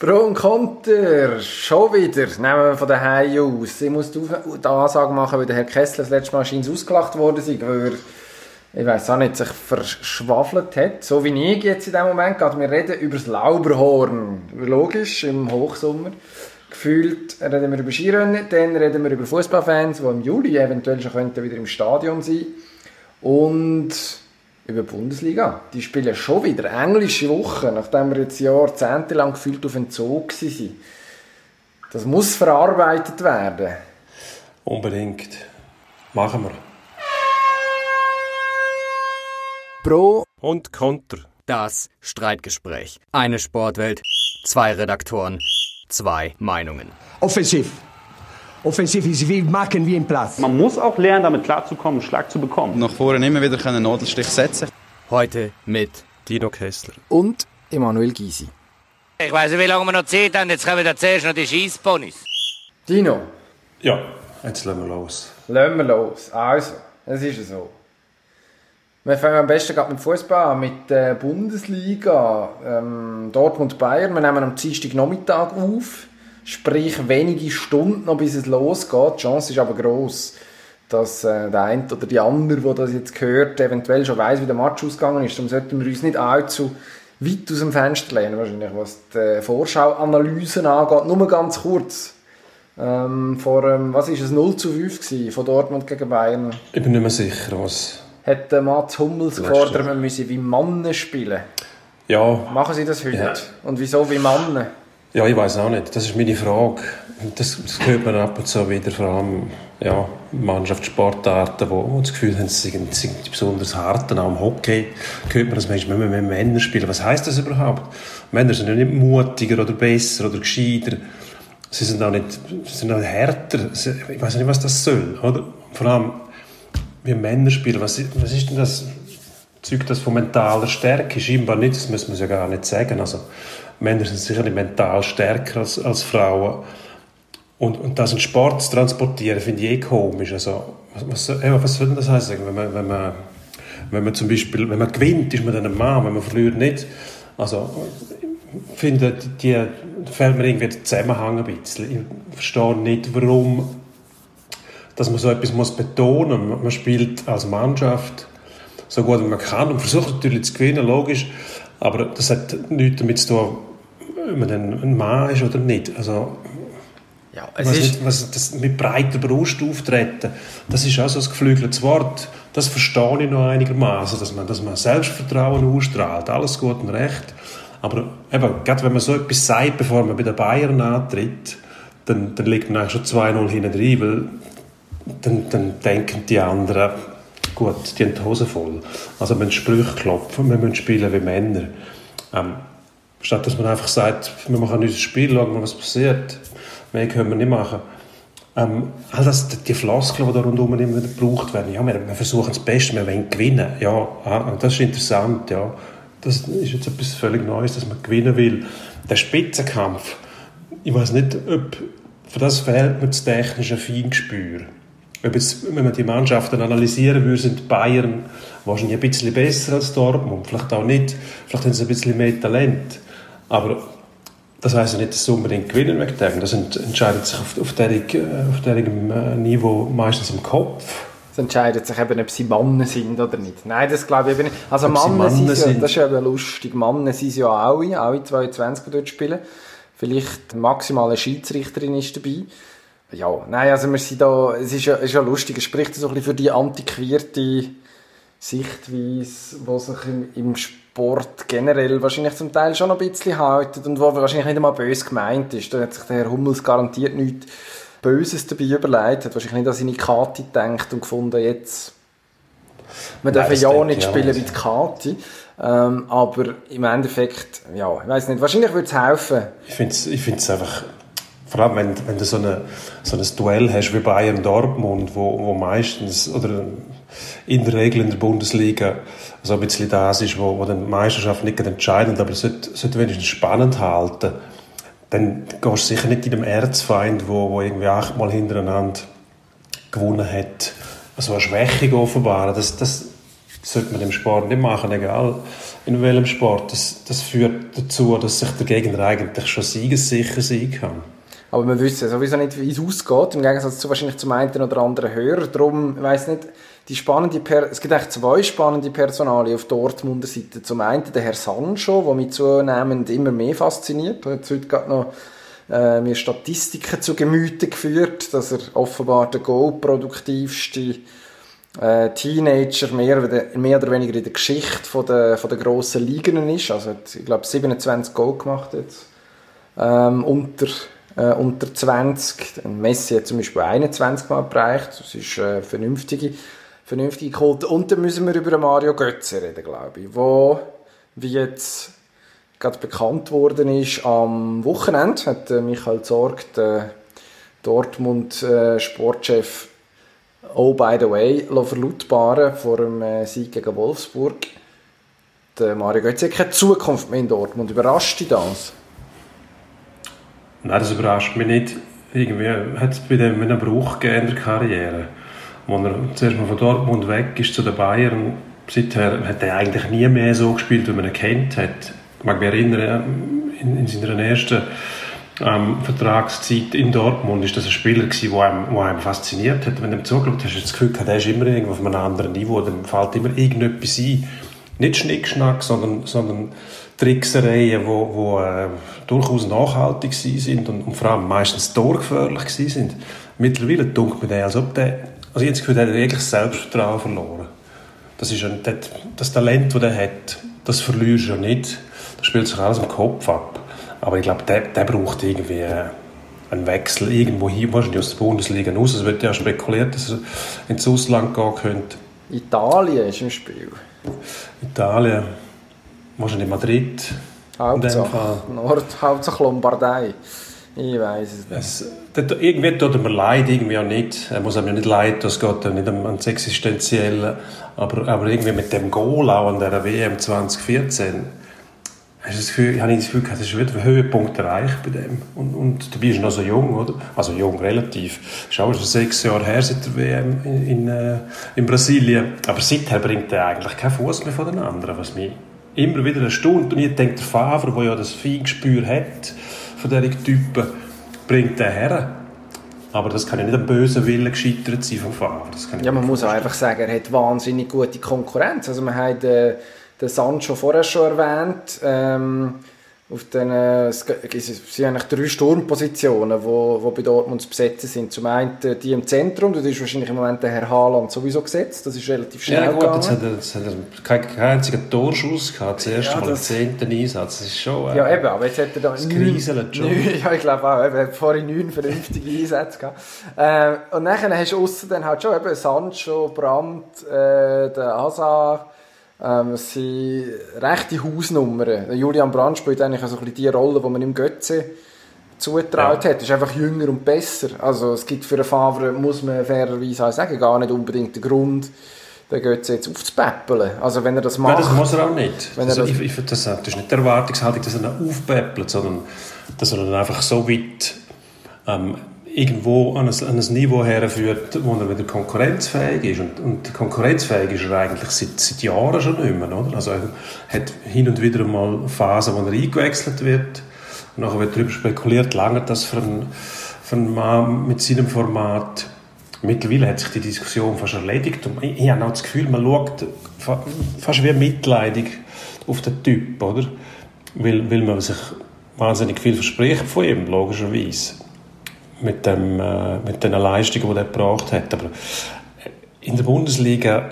Pro und Konter, schon wieder, nehmen wir von daheim aus. Ich muss die Ansage machen, weil der Herr Kessler das letzte Mal scheint ausgelacht worden ist, weil er, ich weiß auch nicht, sich verschwafelt hat. So wie ich jetzt in dem Moment, gerade wir reden über das Lauberhorn. Logisch, im Hochsommer. Gefühlt reden wir über Skirennen, dann reden wir über Fußballfans, die im Juli eventuell schon wieder im Stadion sein und über die Bundesliga. Die spielen schon wieder englische Wochen, nachdem wir jetzt jahrzehntelang gefühlt auf Entzug waren. Das muss verarbeitet werden. Unbedingt. Machen wir. Pro und Konter. Das Streitgespräch. Eine Sportwelt, zwei Redaktoren, zwei Meinungen. Offensiv. Offensiv ist wie machen wie im Platz. Man muss auch lernen, damit klarzukommen, Schlag zu bekommen. Nach vorne immer wieder einen Nadelstich setzen. Heute mit Dino Kessler und Emanuel Gysi. Ich weiß nicht, wie lange wir noch Zeit haben. Jetzt kommen wir zuerst noch die Schießponys. Dino. Ja, jetzt lassen wir los. Lassen wir los. Also, es ist so. Wir fangen am besten gerade mit Fußball an, mit der Bundesliga. Ähm, Dortmund-Bayern. Wir nehmen am Dienstag Nachmittag auf. Sprich, wenige Stunden noch, bis es losgeht. Die Chance ist aber gross, dass äh, der eine oder die andere, der das jetzt hört, eventuell schon weiß, wie der Match ausgegangen ist. Darum sollten wir uns nicht allzu weit aus dem Fenster lehnen, wahrscheinlich, was die Vorschauanalysen angeht. Nur ganz kurz. Ähm, vor, ähm, was ist es, 0 zu 5 gewesen, von Dortmund gegen Bayern? Ich bin nicht mehr sicher, was... Hat Mats Hummels gefordert, man müsse wie Mannen spielen? Ja. Machen Sie das heute? Ja. Und wieso wie Mannen? Ja, ich weiß auch nicht. Das ist meine Frage. Das, das hört man ab und zu wieder, vor allem ja, Mannschaftssportarten, wo, das Gefühl haben, sie sind, sind besonders hart. Auch im Hockey hört man, dass Menschen mit Männern spielen. Was heißt das überhaupt? Männer sind ja nicht mutiger oder besser oder gescheiter. Sie sind auch nicht, sind auch härter. Ich weiß nicht, was das soll. Oder? Vor allem, wie Männer spielen. Was, was ist denn das? Zeugt das von mentaler Stärke? Scheinbar nicht, das muss man ja gar nicht sagen. Also, Männer sind sicherlich mental stärker als, als Frauen. Und, und das in Sport zu transportieren, finde ich eh komisch. Also, was, was, was soll denn das heißen? Wenn man, wenn, man, wenn man zum Beispiel, wenn man gewinnt, ist man dann ein Mann, wenn man verliert nicht. Also, ich finde, die, da fällt mir irgendwie der Zusammenhang ein bisschen. Ich verstehe nicht, warum dass man so etwas muss betonen muss. Man spielt als Mannschaft so gut wie man kann und versucht natürlich zu gewinnen, logisch. Aber das hat nichts damit zu tun, ob man ein Mann ist oder nicht. Also, ja, es was ist was, das mit breiter Brust auftreten, das ist auch so ein geflügeltes Wort. Das verstehe ich noch einigermaßen, dass man, dass man Selbstvertrauen ausstrahlt, alles gut und recht. Aber eben, gerade wenn man so etwas sagt, bevor man bei den Bayern antritt, dann, dann liegt man eigentlich schon 2-0 hinten drin, weil dann, dann denken die anderen, gut, die haben die Hose voll. Also wir müssen Sprüche klopfen, wir müssen spielen wie Männer. Ähm, statt dass man einfach sagt, wir machen unser Spiel, schauen mal, was passiert. Mehr können wir nicht machen. Ähm, all das, die Floskeln, die da rundherum immer wieder gebraucht werden, ja, wir, wir versuchen das Beste, wir wollen gewinnen. Ja, das ist interessant, ja. Das ist jetzt etwas völlig Neues, dass man gewinnen will. Der Spitzenkampf, ich weiß nicht, ob für das fehlt mir das technische Feingespür. Ob jetzt, wenn man die Mannschaften analysieren würde, sind Bayern wahrscheinlich ein bisschen besser als Dortmund. Vielleicht auch nicht. Vielleicht haben sie ein bisschen mehr Talent. Aber das heisst ja nicht, dass sie unbedingt gewinnen wegen dem. Das entscheidet sich auf, auf, diesem auf diesem Niveau meistens im Kopf. Es entscheidet sich eben, ob sie Männer sind oder nicht. Nein, das glaube ich eben nicht. Also Männer Männer sind, ja, sind. das ist eben lustig. Männer sind ja alle, alle 22, die dort spielen. Vielleicht maximal eine Schiedsrichterin ist dabei. Ja, nein, also wir sind da, es ist ja, ist ja lustig, es spricht so ein bisschen für die antiquierte Sichtweise, die sich im, im Sport generell wahrscheinlich zum Teil schon ein bisschen haltet und wo wahrscheinlich nicht einmal böse gemeint ist. Da hat sich der Herr Hummels garantiert nichts Böses dabei überlegt, hat wahrscheinlich nicht an seine Kati gedacht und gefunden, jetzt wir dürfen das ja denke nicht ich auch spielen wie die Kati. Ähm, aber im Endeffekt, ja, ich weiß nicht, wahrscheinlich würde es helfen. Ich finde es ich find's einfach, vor allem wenn, wenn du so, eine, so ein Duell hast wie Bayern-Dortmund, wo, wo meistens, oder in der Regel in der Bundesliga, so ein bisschen das ist, wo, wo die Meisterschaft nicht entscheidend, aber es sollte, sollte wenigstens spannend halten, dann gehst du sicher nicht in einem Erzfeind, wo, wo irgendwie achtmal hintereinander gewonnen hat, so eine Schwächung offenbaren. Das, das sollte man im Sport nicht machen, egal, in welchem Sport, das, das führt dazu, dass sich der Gegner eigentlich schon siegessicher sein kann. Aber wir wissen sowieso nicht, wie es ausgeht, im Gegensatz zu wahrscheinlich zum einen oder anderen Hörer. Darum, ich weiss nicht, die spannende per es gibt eigentlich zwei spannende Personalien auf Dortmunder Seite. Zum einen der Herr Sancho, der mich zunehmend immer mehr fasziniert. Er hat heute gerade noch äh, mir Statistiken zu Gemüte geführt, dass er offenbar der goalproduktivste äh, Teenager mehr, mehr oder weniger in der Geschichte von der, von der grossen Ligen ist. Also hat, ich glaube 27 Goal gemacht jetzt ähm, unter äh, unter 20. Messi hat zum Beispiel 21 Mal erreicht. Das ist äh, vernünftige, vernünftige Quote. Und dann müssen wir über Mario Götze reden, glaube ich, wo wie jetzt gerade bekannt worden ist am Wochenende hat äh, Michael Zorg, der Dortmund äh, Sportchef Oh, by the way, verlautbaren vor dem äh, Sieg gegen Wolfsburg. Der Mario Götze hat keine Zukunft mehr in Dortmund. Überrascht dich das? Nein, das überrascht mich nicht. Irgendwie hat es bei dem einen Bruch gegeben in der Karriere. Als er zuerst mal von Dortmund weg ist zu den Bayern, seither hat er eigentlich nie mehr so gespielt, wie man ihn kennt hat. Ich mag mich erinnern, in, in seiner ersten ähm, Vertragszeit in Dortmund ist das ein Spieler der einem, der fasziniert hat. Wenn du ihm zugeschaut hast, hast du das Gefühl gehabt, er ist immer irgendwo auf einem anderen Niveau, dann fällt immer irgendetwas ein. Nicht Schnickschnack, sondern, sondern Tricksereien, die wo, wo, äh, durchaus nachhaltig sind und, und vor allem meistens torgefährlich sind. Mittlerweile dunkelt mir der, als ob der, also das Gefühl, der hat wirklich Selbstvertrauen verloren. Das, ist ein, das Talent, das er hat, das verlierst du ja nicht. Das spielt sich alles im Kopf ab. Aber ich glaube, der, der braucht irgendwie einen Wechsel irgendwo hin, wahrscheinlich aus der Bundesliga raus. Es wird ja spekuliert, dass er ins Ausland gehen könnte. Italien ist im Spiel. Italien. Wahrscheinlich Madrid. Hauptsache, Nord, Hauptsache Lombardei. Ich weiß es nicht. Es, das, irgendwie tut er mir leid, irgendwie auch nicht. Er muss ja nicht leid, das geht nicht ans Existenzielle. Aber, aber irgendwie mit dem Goal auch an der WM 2014, hast habe ich das Gefühl gehabt, das ist wieder Höhepunkt erreicht bei dem. Und, und dabei ist noch so jung, oder? Also jung, relativ. Das ist auch schon sechs Jahre her seit der WM in, in, äh, in Brasilien. Aber seither bringt er eigentlich keinen Fuß mehr von den anderen, was mich immer wieder erstaunt. Und ich denke, der Favre, der ja das Feingespür hat von diesen Typen, bringt den her. Aber das kann ja nicht am bösen Willen gescheitert sein vom Favre. ja, man muss auch einfach sagen, er hat wahnsinnig gute Konkurrenz. Also man hat äh, den Sancho vorher schon erwähnt. Ähm, auf den, es sind eigentlich drei Sturmpositionen, wo, wo bei Dortmund zu besetzen sind. Zum einen die im Zentrum, das ist wahrscheinlich im Moment der Herr Haaland sowieso gesetzt, das ist relativ schnell Ja gut, gegangen. jetzt hat er, jetzt hat er keinen kein einzigen Torschuss gehabt, zuerst ja, mal im zehnten Einsatz, das ist schon... Äh, ja eben, aber jetzt hat er da... Das kriselt schon. Neun, ja, ich glaube auch, er hat vorhin neun vernünftige Einsätze gehabt. Äh, und nachher hast du aussen dann halt schon eben Sancho, Brandt, äh, der Hazard, ähm, es sind rechte Hausnummern. Julian Brandt spielt eigentlich also die Rolle, die man im Götze zugetraut ja. hat. Er ist einfach jünger und besser. Also es gibt für einen Favre, muss man fairerweise auch sagen, gar nicht unbedingt den Grund, den Götze jetzt aufzupäppeln. Also wenn er das macht... Nein, das muss er auch nicht. Wenn also, das, ich, ich, das, das ist nicht die Erwartungshaltung, dass er ihn aufpäppelt, sondern dass er dann einfach so weit ähm, irgendwo an ein, an ein Niveau herführt, wo er wieder konkurrenzfähig ist. Und, und konkurrenzfähig ist er eigentlich seit, seit Jahren schon nicht mehr. Oder? Also er hat hin und wieder mal Phasen, wo er eingewechselt wird. Und nachher wird darüber spekuliert, lange das für einen, für einen Mann mit seinem Format. Mittlerweile hat sich die Diskussion fast erledigt. Und ich, ich habe auch das Gefühl, man schaut fast wie mitleidig auf den Typ, oder? Weil, weil man sich wahnsinnig viel verspricht von ihm, logischerweise mit, dem, äh, mit den Leistungen, die er gebracht hat. Aber in der Bundesliga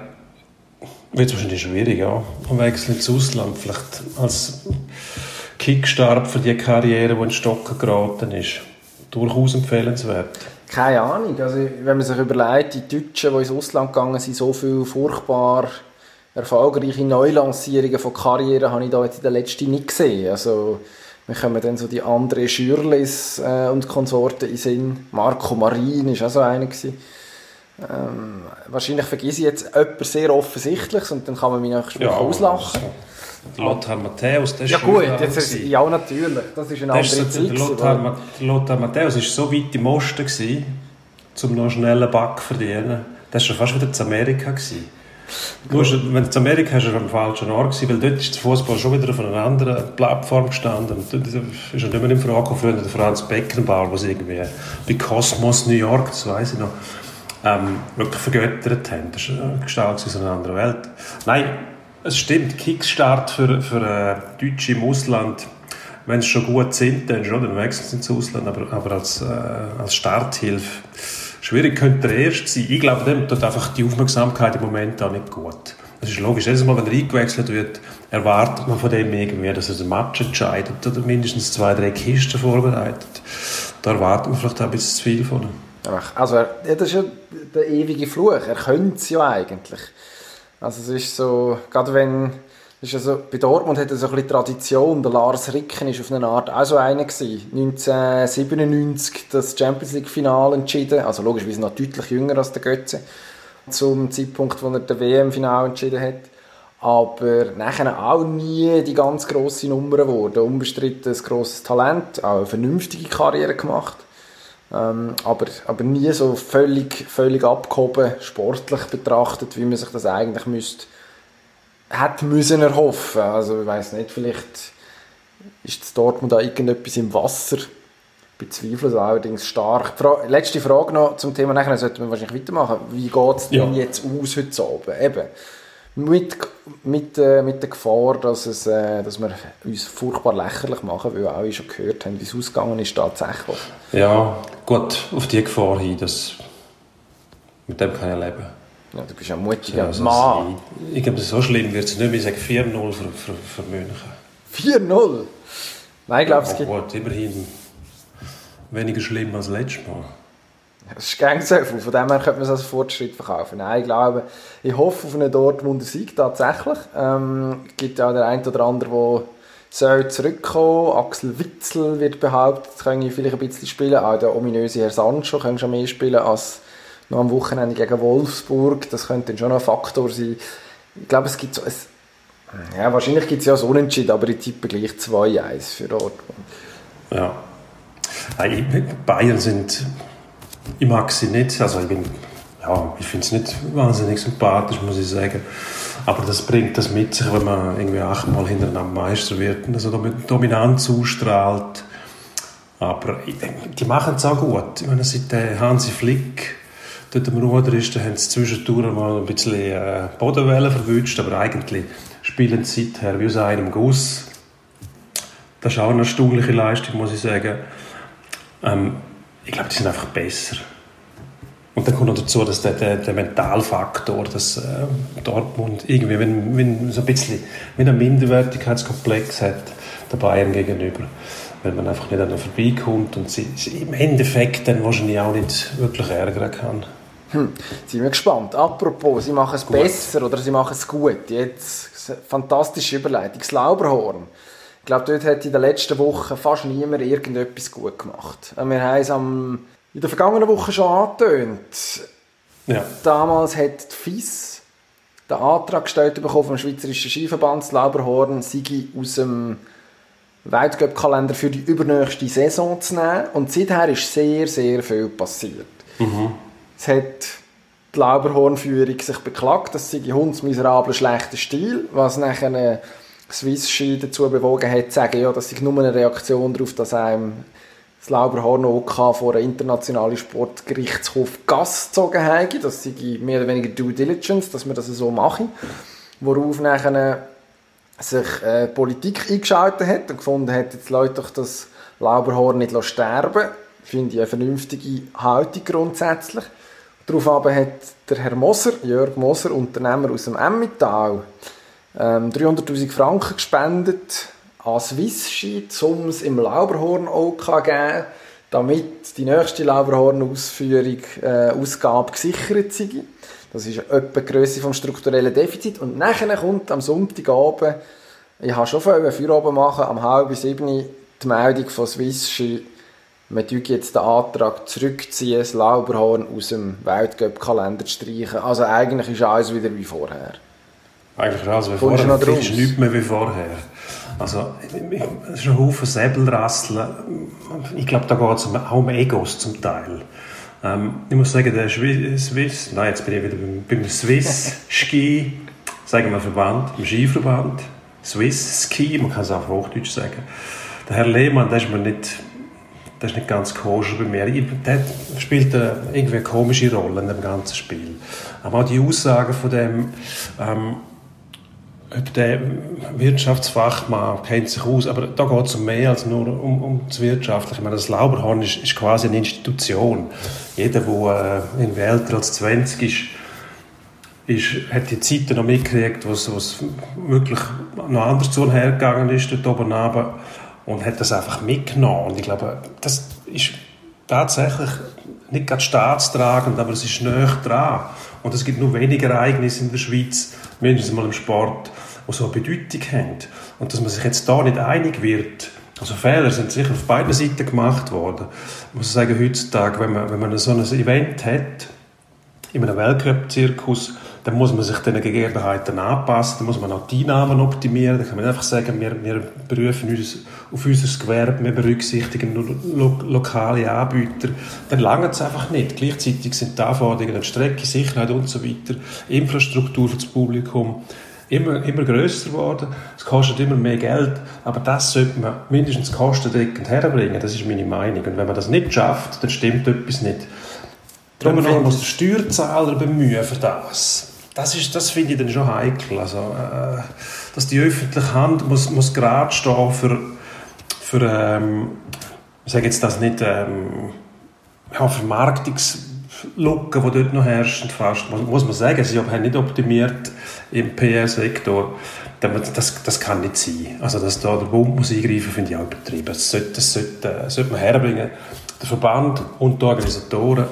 wird es wahrscheinlich schwierig, ja. Ein Wechsel ins Ausland, vielleicht als Kickstart für die Karriere, die in Stocken geraten ist. Durchaus empfehlenswert. Keine Ahnung. Also, wenn man sich überlegt, die Deutschen, die ins Ausland gegangen sind, so viel furchtbar erfolgreiche Neulancierungen von Karrieren habe ich da jetzt in der letzten nicht gesehen. Also, wir kommen dann so die anderen Schürlis äh, und Konsorten in Sinn. Marco Marin war auch so einer. Ähm, wahrscheinlich vergesse ich jetzt etwas sehr Offensichtliches und dann kann man mich nachher ja, auslachen. Also, Lothar Matthäus, der ist Ja gut, jetzt ist, ja natürlich, das ist eine andere Zeit. Der Lothar, Lothar Matthäus war so weit im Osten, gewesen, um noch schnellen Back zu verdienen. Das war schon fast wieder in Amerika. Gewesen. Du musst, wenn du in Amerika hast, ist am falschen Ort gewesen, weil dort ist der Fußball schon wieder auf einer anderen Plattform gestanden. Und dort ist er nicht mehr in Frage gekommen, der Franz Beckenbauer, was irgendwie bei Cosmos New York, das weiß ich noch, ähm, wirklich vergöttert haben. Das war eine Gestalt aus einer anderen Welt. Nein, es stimmt, Kickstart für, für äh, Deutsche im Ausland, wenn sie schon gut sind, dann schon, dann wechseln sie ins Ausland, aber, aber als, äh, als Starthilfe schwierig könnte der Erste sein. Ich glaube, dem tut einfach die Aufmerksamkeit im Moment auch nicht gut. Das ist logisch. Jedes Mal, wenn er eingewechselt wird, erwartet man von dem irgendwie, dass er den Match entscheidet oder mindestens zwei, drei Kisten vorbereitet. Da erwartet man vielleicht auch ein bisschen zu viel von ihm. Also, das ist ja der ewige Fluch. Er könnte es ja eigentlich. Also, es ist so, gerade wenn, ist also, bei Dortmund hat er so ein Tradition. Der Lars Ricken ist auf eine Art auch so einer gewesen. 1997 das Champions League Finale entschieden. Also, logischerweise noch deutlich jünger als der Götze. Zum Zeitpunkt, wo er das WM-Final entschieden hat. Aber nachher auch nie die ganz grosse Nummer geworden. Unbestritten ein grosses Talent, auch eine vernünftige Karriere gemacht. Ähm, aber, aber nie so völlig, völlig abgehoben, sportlich betrachtet, wie man sich das eigentlich müsste, hätte müssen erhoffen. Also ich weiß nicht, vielleicht ist das Dortmund da irgendetwas im Wasser. Ich bezweifle es allerdings stark. Fra letzte Frage noch zum Thema, nachher sollten wir wahrscheinlich weitermachen. Wie geht es denn ja. jetzt aus heute Abend? Eben, mit, mit, äh, mit der Gefahr, dass, es, äh, dass wir uns furchtbar lächerlich machen, weil wir alle schon gehört haben, wie es ausgegangen ist tatsächlich. Ja, gut, auf die Gefahr hin, dass mit dem kann ich leben. Ja, du bist ein mutiger ja, Mann. Ich, ich glaube, so schlimm wird es nicht mehr. Ich sage 4-0 für, für, für München. 4-0? Nein, ich glaube, es gibt... Gut, immerhin weniger schlimm als letztes Mal. Es ist gern so viel. Von dem her könnte man es als Fortschritt verkaufen. Nein, ich glaube, ich hoffe auf einen Dortmunder Sieg tatsächlich. Ähm, es gibt ja der ein oder andere, der soll zurückkommen. Axel Witzel wird behauptet, könnte vielleicht ein bisschen spielen. Auch der ominöse Herr Sancho könnte schon mehr spielen als noch am Wochenende gegen Wolfsburg. Das könnte dann schon ein Faktor sein. Ich glaube, es gibt so ein ja, wahrscheinlich gibt es ja so Unentschieden, aber ich tippe gleich 2-1 für Dortmund. Ja. Bayern sind ich mag sie nicht. Also ich bin, ja, ich finde es nicht wahnsinnig sympathisch, muss ich sagen. Aber das bringt das mit sich, wenn man irgendwie achtmal hintereinander Meister wird und also Dominanz ausstrahlt. Aber die machen es auch gut. Ich meine, seit der Hansi Flick dort am Ruder ist, da haben sie zwischendurch mal ein bisschen äh, Bodenwellen verwünscht, aber eigentlich spielen sie seither wie aus einem Guss. Das ist auch eine erstaunliche Leistung, muss ich sagen. Ähm, ich glaube, die sind einfach besser. Und dann kommt noch dazu, dass der, der, der Mentalfaktor, dass äh, Dortmund irgendwie, wenn, wenn so ein bisschen wenn ein Minderwertigkeitskomplex hat, der Bayern gegenüber, wenn man einfach nicht an ihnen vorbeikommt und sie, sie im Endeffekt dann wahrscheinlich auch nicht wirklich ärgern kann. Hm, sind wir gespannt. Apropos, sie machen es gut. besser oder sie machen es gut. Jetzt fantastische Überleitung. Das Lauberhorn. Ich glaube, dort hat in den letzten Wochen fast niemand irgendetwas gut gemacht. Wir haben es am, in der vergangenen Woche schon angetönt. Ja. Damals hat die FIS den Antrag gestellt bekommen vom Schweizerischen Skiverband, das Lauberhorn sei aus dem Weltcup-Kalender für die übernächste Saison zu nehmen. Und seither ist sehr, sehr viel passiert. Mhm. Es hat die Lauberhornführung sich beklagt, das sei ein hundsmiserabler schlechter Stil, was nachher Swiss Ski dazu bewogen hat, zu sagen, ja, das ist nur eine Reaktion darauf, dass einem das Lauberhorn OK vor einem internationalen Sportgerichtshof Gas gezogen hat. Das sei mehr oder weniger Due Diligence, dass wir das so machen. Worauf nachher sich äh, Politik eingeschaltet hat und gefunden hat, jetzt Leute doch das Lauberhorn nicht sterben Finde ich eine vernünftige Haltung grundsätzlich. Darauf aber hat der Herr Moser, Jörg Moser, Unternehmer aus dem Emmental, ähm, 300'000 Franken gespendet an Swissski, um es im Lauberhorn auch zu geben, damit die nächste Lauberhorn-Ausführung, äh, Ausgabe gesichert sei. Das ist etwa die Grösse vom strukturellen Defizit. Und nachher kommt am Sonntagabend, ich habe schon vorher Feierabend machen, am halb sieben die Meldung von Swissski, man tue jetzt den Antrag zurückziehen, das Lauberhorn aus dem Weltcup-Kalender zu streichen. Also eigentlich ist alles wieder wie vorher. Eigentlich alles wie vorher. Es ist nichts mehr wie vorher. Also, es ist ein Haufen Säbelrasseln. Ich glaube, da geht es auch um Egos zum Teil. Ähm, ich muss sagen, der Swiss, nein, jetzt bin ich wieder beim, beim Swiss Ski, sagen wir Verband, im Skiverband, Swiss Ski, man kann es auch auf Hochdeutsch sagen. Der Herr Lehmann, der ist mir nicht, der ist nicht ganz koscher bei mir. Der spielt eine, irgendwie eine komische Rolle in dem ganzen Spiel. Aber auch die Aussagen von dem, ähm, ob der Wirtschaftsfachmann kennt sich aus, aber da geht es um mehr als nur um, um das Wirtschaftliche. Ich meine, das Lauberhorn ist, ist quasi eine Institution. Jeder, der äh, irgendwie älter als 20 ist, ist, hat die Zeiten noch mitgekriegt, wo es wirklich noch anders zu und her gegangen ist, dort oben runter, und hat das einfach mitgenommen. Und ich glaube, das ist tatsächlich nicht gerade staatstragend, aber es ist näher dran. Und es gibt nur wenige Ereignisse in der Schweiz, mindestens mal im Sport, die so eine Bedeutung haben. Und dass man sich jetzt da nicht einig wird, also Fehler sind sicher auf beiden Seiten gemacht worden. Ich muss sagen, heutzutage, wenn man, wenn man so ein Event hat, in einem Weltcup-Zirkus, dann muss man sich den Gegebenheiten anpassen, dann muss man auch die Einnahmen optimieren, dann kann man einfach sagen, wir, wir berufen uns auf unser Gewerbe, wir berücksichtigen nur lo lokale Anbieter, dann langt es einfach nicht. Gleichzeitig sind die Anforderungen an Strecke, Sicherheit und so weiter, Infrastruktur für das Publikum immer, immer grösser geworden, es kostet immer mehr Geld, aber das sollte man mindestens kostendeckend herbringen, das ist meine Meinung. Und wenn man das nicht schafft, dann stimmt etwas nicht. Darum muss der Steuerzahler bemühen für das das, das finde ich dann schon heikel. Also, äh, dass die öffentliche Hand muss, muss gerade stehen für, für ähm, ich sage jetzt das nicht, ähm, ja, Vermarktungslücken, die dort noch herrschen, fast, muss man sagen, sie haben nicht optimiert im PR-Sektor. Das, das kann nicht sein. Also, dass da der Bund muss eingreifen, finde ich auch übertrieben. Das sollte, das sollte, das sollte man herbringen. Der Verband und die Organisatoren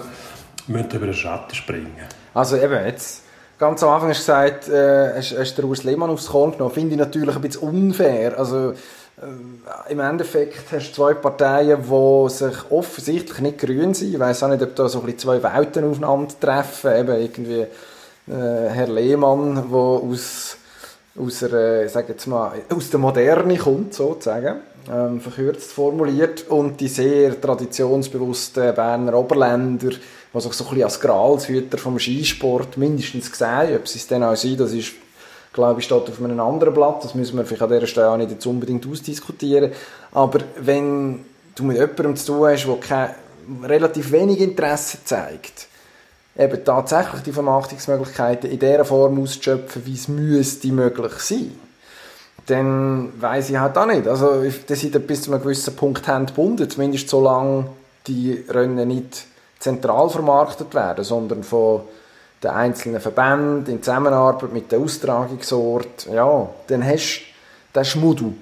müssen über den Schatten springen. Also eben, jetzt ganz am Anfang hast du gesagt, äh, hast, hast der Urs Lehmann aufs Korn genommen. Finde ich natürlich ein bisschen unfair. Also, äh, Im Endeffekt hast du zwei Parteien, die sich offensichtlich nicht grün sind. Ich weiß auch nicht, ob da so ein zwei Welten aufeinandertreffen. Eben irgendwie äh, Herr Lehmann, der aus, aus, aus der Moderne kommt, sozusagen. Ähm, verkürzt formuliert. Und die sehr traditionsbewussten Berner Oberländer, die sich so ein bisschen als Gralshüter vom Skisport mindestens gesehen Ob sie es dann auch sind, das ist, glaube ich, steht auf einem anderen Blatt. Das müssen wir vielleicht an dieser Stelle auch nicht jetzt unbedingt ausdiskutieren. Aber wenn du mit jemandem zu tun hast, der kein, relativ wenig Interesse zeigt, eben tatsächlich die Vermachtungsmöglichkeiten in der Form auszuschöpfen, wie es müsste möglich sein, dann weiß ich halt auch nicht. Also, dass sie bis zu einem gewissen Punkt haben gebunden, zumindest solange die Rennen nicht zentral vermarktet werden, sondern von den einzelnen Verbänden in Zusammenarbeit mit der Austragungsort, ja, dann hast du den Schmuddel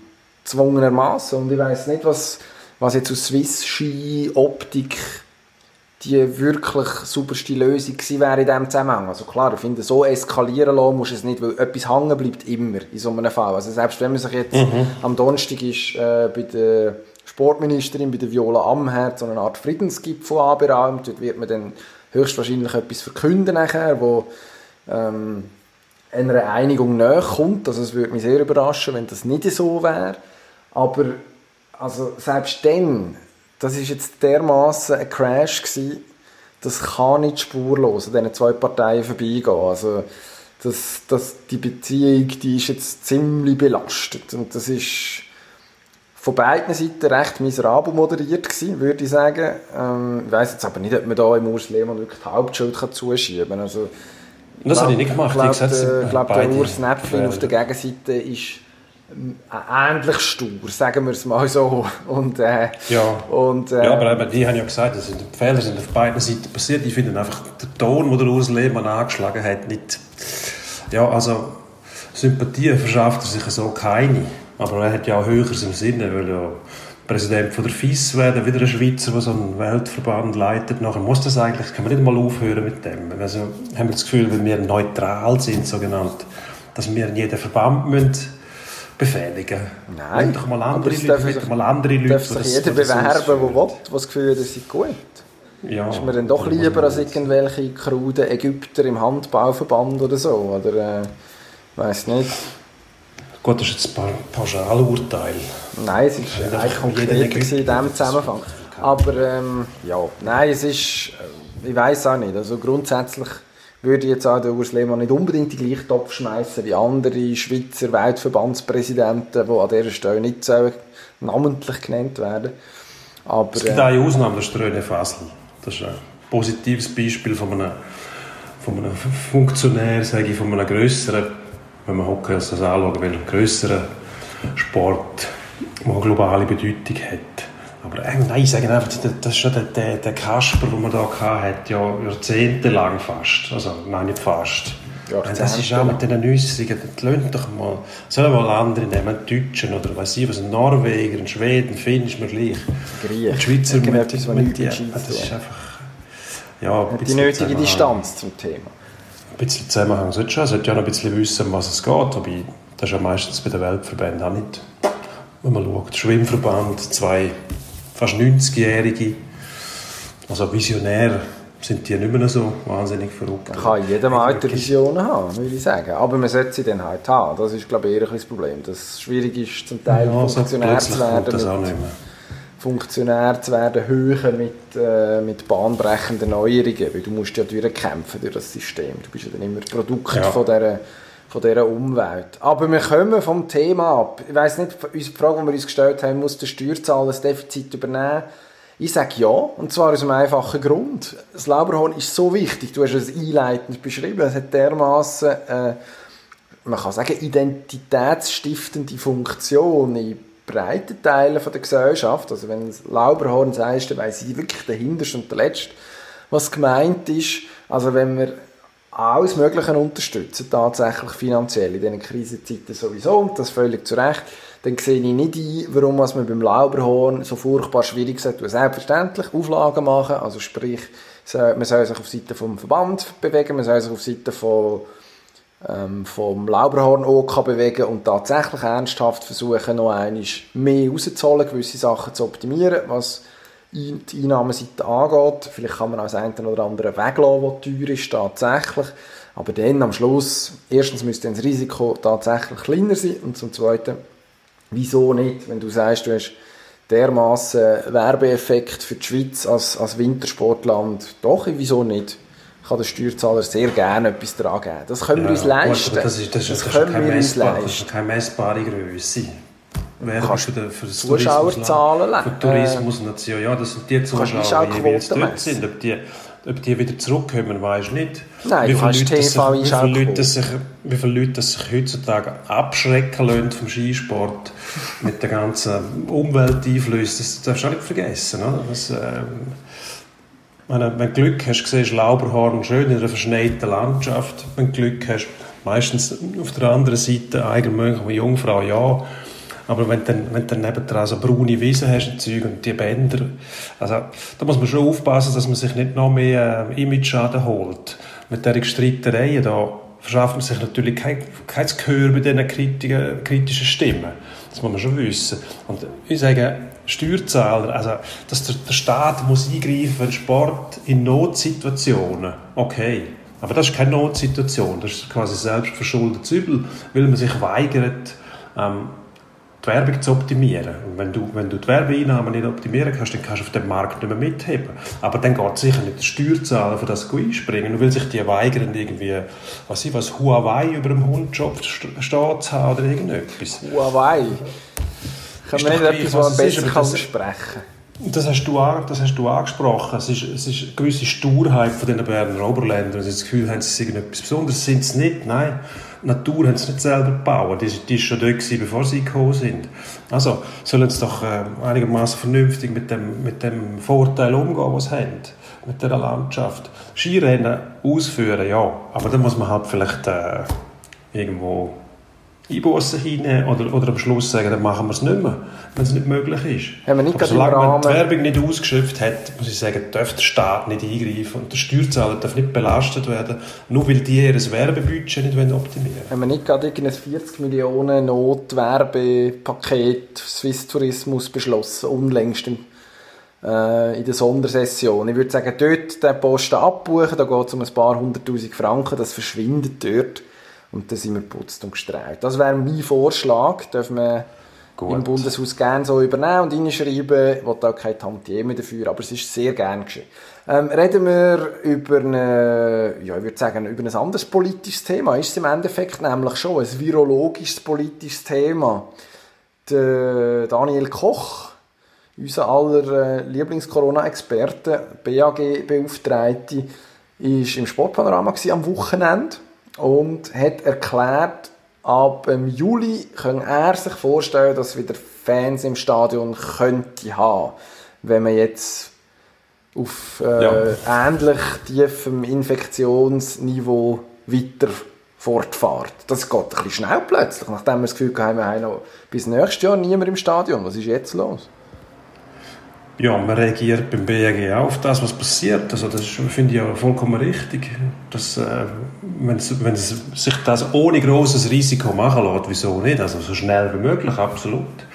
zwungenermaßen und ich weiß nicht, was, was jetzt aus Swiss Ski Optik die wirklich superste Lösung gewesen wäre in diesem Zusammenhang. Also klar, ich finde, so eskalieren lassen muss es nicht, weil etwas hängen bleibt immer in so einem Fall. Also selbst wenn man sich jetzt mhm. am Donnerstag ist äh, bei der Sportministerin bei der Viola Amherd so eine Art Friedensgipfel anberaumt. Dort wird man dann höchstwahrscheinlich etwas verkünden nachher, wo ähm, einer Einigung näher kommt. Also es würde mich sehr überraschen, wenn das nicht so wäre. Aber also selbst dann, das ist jetzt dermaßen ein Crash gewesen, das kann nicht spurlos an diesen zwei Parteien vorbeigehen. Also das, das, die Beziehung, die ist jetzt ziemlich belastet und das ist von beiden Seiten recht miserabel moderiert gewesen, würde ich sagen. Ähm, ich weiss jetzt aber nicht, ob man da im Urs Lehmann wirklich die Hauptschuld kann zuschieben kann. Also, das habe ich nicht gemacht. Ich glaube, der, glaub, der Urs Näpflin auf der Gegenseite ist ähm, ähnlich stur, sagen wir es mal so. Und, äh, ja. Und, äh, ja, aber die haben ja gesagt, dass die Fehler sind auf beiden Seiten passiert. Ich finde einfach, der Ton, den der Urs Lehmann angeschlagen hat, nicht... Ja, also Sympathie verschafft er sich so keine. Aber er hat ja auch Höheres im Sinne, weil ja Präsident von der FIS werden, wieder ein Schweizer, der so einen Weltverband leitet. Nachher muss das eigentlich, kann man nicht mal aufhören mit dem. Also haben wir das Gefühl, wenn wir neutral sind, so genannt, dass wir jeden Verband müssen befehligen Nein, doch mal andere Leute, sich, mal andere Leute darf sich jeder bewerben, der will, was das Gefühl hat, das sei gut. Ja, ist mir dann doch lieber als irgendwelche kruden Ägypter im Handbauverband oder so, oder äh, weiß nicht. Gut, das ist jetzt ein Pauschalurteil. Nein, es ist eigentlich konkret in diesem Zusammenhang. Aber ähm, ja, nein, es ist, ich weiß auch nicht. Also grundsätzlich würde ich jetzt auch der Urs Lehmann nicht unbedingt die gleiche Topf schmeißen wie andere Schweizer Weltverbandspräsidenten, die an dieser Stelle nicht so namentlich genannt werden. Aber, es gibt äh, eine Ausnahme, das ist der René Fassel. Das ist ein positives Beispiel von einem, von einem Funktionär, sage ich, von einem grösseren, wenn man Hockey als das anschauen will, grösseren Sport, der eine globale Bedeutung hat. Aber nein, ich sage einfach, das ist schon der, der, der Kasper, den man da hat, ja jahrzehntelang fast. Also, nein, nicht fast. Das ist auch mit den Nüssigen, das lohnt doch mal. Sollen mal andere nehmen, einen Deutschen oder was ich was, einen Norweger, einen Schweden, Finn ist mir gleich. Griech. Ein Schweizer mit, mit, mit ist tun einfach, ja, ein hat die bisschen nötige Zusammenhang. Distanz zum Thema. Ein bisschen Zusammenhang sollte schon, sollte ja noch ein bisschen wissen, um was es geht, wobei das ist ja meistens bei den Weltverbänden auch nicht. Wenn man schaut, Schwimmverband, zwei fast 90-Jährige, also Visionär, sind die nicht mehr so wahnsinnig verrückt. Man kann jedem Alter Visionen haben, würde ich sagen. Aber man sollte sie dann halt haben. Das ist, glaube ich, eher ein das Problem. Dass es schwierig ist, zum Teil ja, so Funktionär plötzlich zu werden. das auch nicht mehr. Funktionär zu werden, höher mit, äh, mit bahnbrechenden Neuerungen. Weil du musst ja durchkämpfen durch das System. Du bist ja dann immer Produkt Ja. von dieser von dieser Umwelt. Aber wir kommen vom Thema ab. Ich weiss nicht, unsere Frage, die wir uns gestellt haben, muss der Steuerzahler das Defizit übernehmen? Ich sage ja, und zwar aus einem einfachen Grund. Das Lauberhorn ist so wichtig, du hast es einleitend beschrieben, es hat dermaßen, äh, man kann sagen, identitätsstiftende Funktion in breiten Teilen der Gesellschaft. Also wenn du Lauberhorn sagst, dann weiss ich wirklich der Hinterste und der Letzte, was gemeint ist. Also wenn wir alles Mögliche unterstützen, tatsächlich finanziell in diesen Krisenzeiten sowieso, und das völlig zu Recht, dann sehe ich nicht ein, warum was man beim Lauberhorn so furchtbar schwierig sein sollte. Selbstverständlich Auflagen machen, also sprich, man soll sich auf Seite vom Verband bewegen, man soll sich auf Seite von, ähm, vom Lauberhorn bewegen und tatsächlich ernsthaft versuchen, noch einmal mehr rauszuholen, gewisse Sachen zu optimieren, was die Einnahmeseite angeht. Vielleicht kann man auch das eine oder andere weglassen, was teuer ist, tatsächlich. Aber dann am Schluss, erstens müsste das Risiko tatsächlich kleiner sein und zum Zweiten, wieso nicht, wenn du sagst, du hast dermaßen Werbeeffekt für die Schweiz als, als Wintersportland, doch, wieso nicht? Kann der Steuerzahler sehr gerne etwas daran geben. Das können wir uns leisten. das ist, das ist, das ist können keine, wir uns messbar, das leisten. ist keine messbare Größe. Werbung kannst für, den, für das Zuschauerzahlen für Tourismusnation, ja, das sind die Zuschauer, die Einschaltquoten dort sind. Ob die, ob die wieder zurückkommen, weisst du nicht. Nein, wie du viele Leute, das sich, wie, viele. Leute, das sich, wie viele Leute das sich heutzutage abschrecken lassen vom Skisport mit den ganzen Umwelteinflüssen, das darfst du auch nicht vergessen. Oder? Das, ähm, wenn du Glück hast, siehst du Lauberhorn schön in einer verschneiten Landschaft. Wenn du Glück hast, meistens auf der anderen Seite Eigermönch und Jungfrau, ja. Aber wenn du wenn dann nebendran so braune Wiesen hast und Zeug die Bänder, also da muss man schon aufpassen, dass man sich nicht noch mehr äh, Image-Schaden holt. Mit dieser Streitereien da verschafft man sich natürlich kein, kein Gehör bei diesen kritischen Stimmen. Das muss man schon wissen. Und ich sage, Steuerzahler, also dass der, der Staat muss eingreifen, wenn Sport in Notsituationen, okay. Aber das ist keine Notsituation, das ist quasi selbstverschuldetes Übel, weil man sich weigert, ähm, die Werbung zu optimieren. Und wenn du, wenn du die Werbeeinnahmen nicht optimieren kannst, dann kannst du auf dem Markt nicht mehr mitheben. Aber dann geht sicher nicht der Steuerzahler für das einspringen. Nur weil sich die weigern, irgendwie, was ich was, Huawei über dem Hundjob st- stehen zu haben oder irgendetwas. Huawei. Kann nicht gleich, etwas, was es ist, besser aber kann das- hast du, das hast du angesprochen. Es ist, es ist eine gewisse Sturheit von den Berner Oberländern. Sie das Gefühl haben, sie etwas Besonderes, sind sie nicht. Nein, die Natur haben sie nicht selber gebaut. Die, die ist schon dort gewesen, bevor sie gekommen sind. Also sollen sie doch äh, einigermaßen vernünftig mit dem, mit dem Vorteil umgehen, was sie haben. Mit dieser Landschaft. Skirennen ausführen, ja. Aber dann muss man halt vielleicht äh, irgendwo Einbussen hinnehmen oder, oder am Schluss sagen, dann machen wir es nicht mehr, wenn es nicht möglich ist. Haben wir nicht Aber im solange man die Werbung nicht ausgeschöpft hat, muss ich sagen, darf der Staat nicht eingreifen und der Steuerzahler darf nicht belastet werden, nur weil die ihr Werbebudget nicht wollen optimieren Haben wir nicht gerade irgendein 40 Millionen Notwerbepaket Swiss Tourismus beschlossen, unlängst in, äh, in der Sondersession? Ich würde sagen, dort den Posten abbuchen, da geht es um ein paar hunderttausend Franken, das verschwindet dort und dann sind wir putzt und gestreut. Das wäre mein Vorschlag, dürfen wir Gut. im Bundeshaus gerne so übernehmen und reinschreiben. Ich will da keine Tantieme dafür, aber es ist sehr gern geschehen. Ähm, reden wir über, eine, ja, ich würde sagen, über ein anderes politisches Thema. Ist es im Endeffekt nämlich schon ein virologisches politisches Thema. Der Daniel Koch, unser aller äh, Lieblings-Corona-Experte, BAG-Beauftragte, ist im Sportpanorama am Wochenende und hat erklärt, ab dem Juli kann er sich vorstellen, dass wieder Fans im Stadion könnte haben, wenn man jetzt auf äh, Ja. ähnlich tiefem Infektionsniveau weiter fortfährt. Das geht ein bisschen schnell plötzlich, nachdem wir das Gefühl haben, wir haben noch bis nächstes Jahr niemand im Stadion. Was ist jetzt los? Ja, man reagiert beim BAG auch auf das, was passiert. Also das finde ich ja vollkommen richtig. Dass, äh, wenn, sich das ohne großes Risiko machen lässt, wieso nicht? Also so schnell wie möglich, absolut.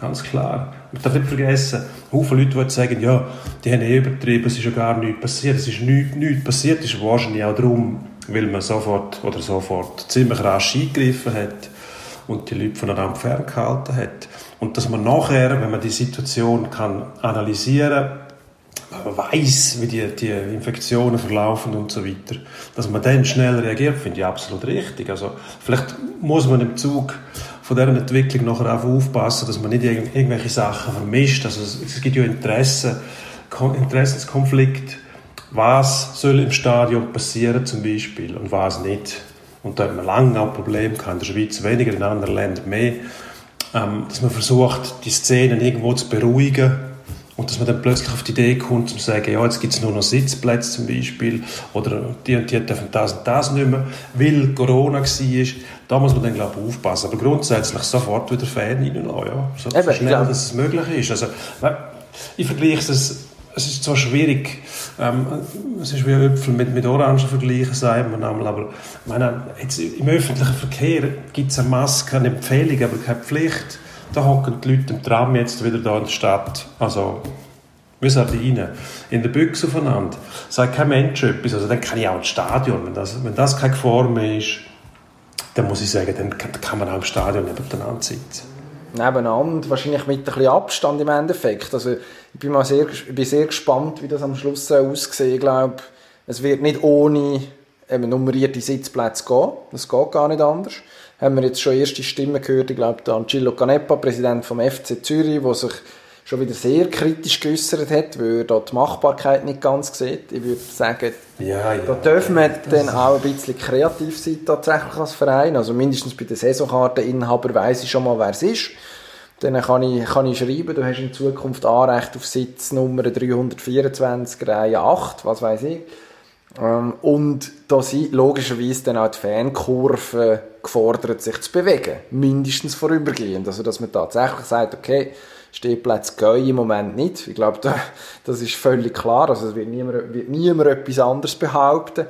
Ganz klar. Man darf nicht vergessen, Haufen Leute, die sagen, ja, die haben eh übertrieben, es ist ja gar nichts passiert. Es ist nichts, nichts passiert, es ist wahrscheinlich auch darum, weil man sofort oder sofort ziemlich rasch eingegriffen hat und die Leute voneinander ferngehalten hat. Und dass man nachher, wenn man die Situation kann analysieren kann, man weiß, wie die, die Infektionen verlaufen und so weiter, dass man dann schnell reagiert, finde ich absolut richtig. Also vielleicht muss man im Zug von dieser Entwicklung nachher auch aufpassen, dass man nicht irgend- irgendwelche Sachen vermischt. Also es, es gibt ja Interessen, Kon- Interessenskonflikt. Was soll im Stadion passieren zum Beispiel und was nicht? Und da hat man lange auch Probleme gehabt, in der Schweiz weniger, in anderen Ländern mehr, ähm, dass man versucht, die Szenen irgendwo zu beruhigen und dass man dann plötzlich auf die Idee kommt, zu sagen, ja, jetzt gibt es nur noch Sitzplätze zum Beispiel oder die und die dürfen das und das nicht mehr, weil Corona war. Da muss man dann, glaube ich, aufpassen. Aber grundsätzlich sofort wieder Fan reinlassen, ja. So, Eben, schnell, glaube- dass es möglich ist. Also, ich vergleiche es, es ist zwar schwierig, ähm, es ist wie Äpfel mit, mit Orangen vergleichen, sagt man einmal, aber meine, jetzt im öffentlichen Verkehr gibt es eine Maske, eine Empfehlung, aber keine Pflicht. Da hocken die Leute im Tram jetzt wieder da in der Stadt, also wie Sardinen, in der Büchse aufeinander. Sagt kein Mensch etwas, also dann kann ich auch ins Stadion, wenn das, wenn das keine mehr ist, dann muss ich sagen, dann kann man auch im Stadion nebeneinander sitzen. Nebeneinander, wahrscheinlich mit ein bisschen Abstand im Endeffekt. Also ich bin mal sehr, bin sehr gespannt, wie das am Schluss aussehen. Ich glaube, es wird nicht ohne eben, nummerierte Sitzplätze gehen. Das geht gar nicht anders. Haben wir jetzt schon erste Stimmen gehört. Ich glaube, der Angelo Canepa, Präsident vom FC Zürich, der sich schon wieder sehr kritisch geäußert hat, weil er da die Machbarkeit nicht ganz sieht. Ich würde sagen, Ja, ja. da dürfen wir dann auch ein bisschen kreativ sein, tatsächlich als Verein. Also mindestens bei den Saisonkarteninhaber weiss ich schon mal, wer es ist. Dann kann ich, kann ich schreiben, du hast in Zukunft Anrecht auf Sitznummer 324, Reihe 8, was weiß ich. Ähm, und da sind logischerweise dann auch die Fankurven gefordert, sich zu bewegen. Mindestens vorübergehend. Also, dass man tatsächlich sagt, okay, Stehplätze gehen im Moment nicht. Ich glaube, da, das ist völlig klar. Also, es wird niemand, wird niemand etwas anderes behaupten.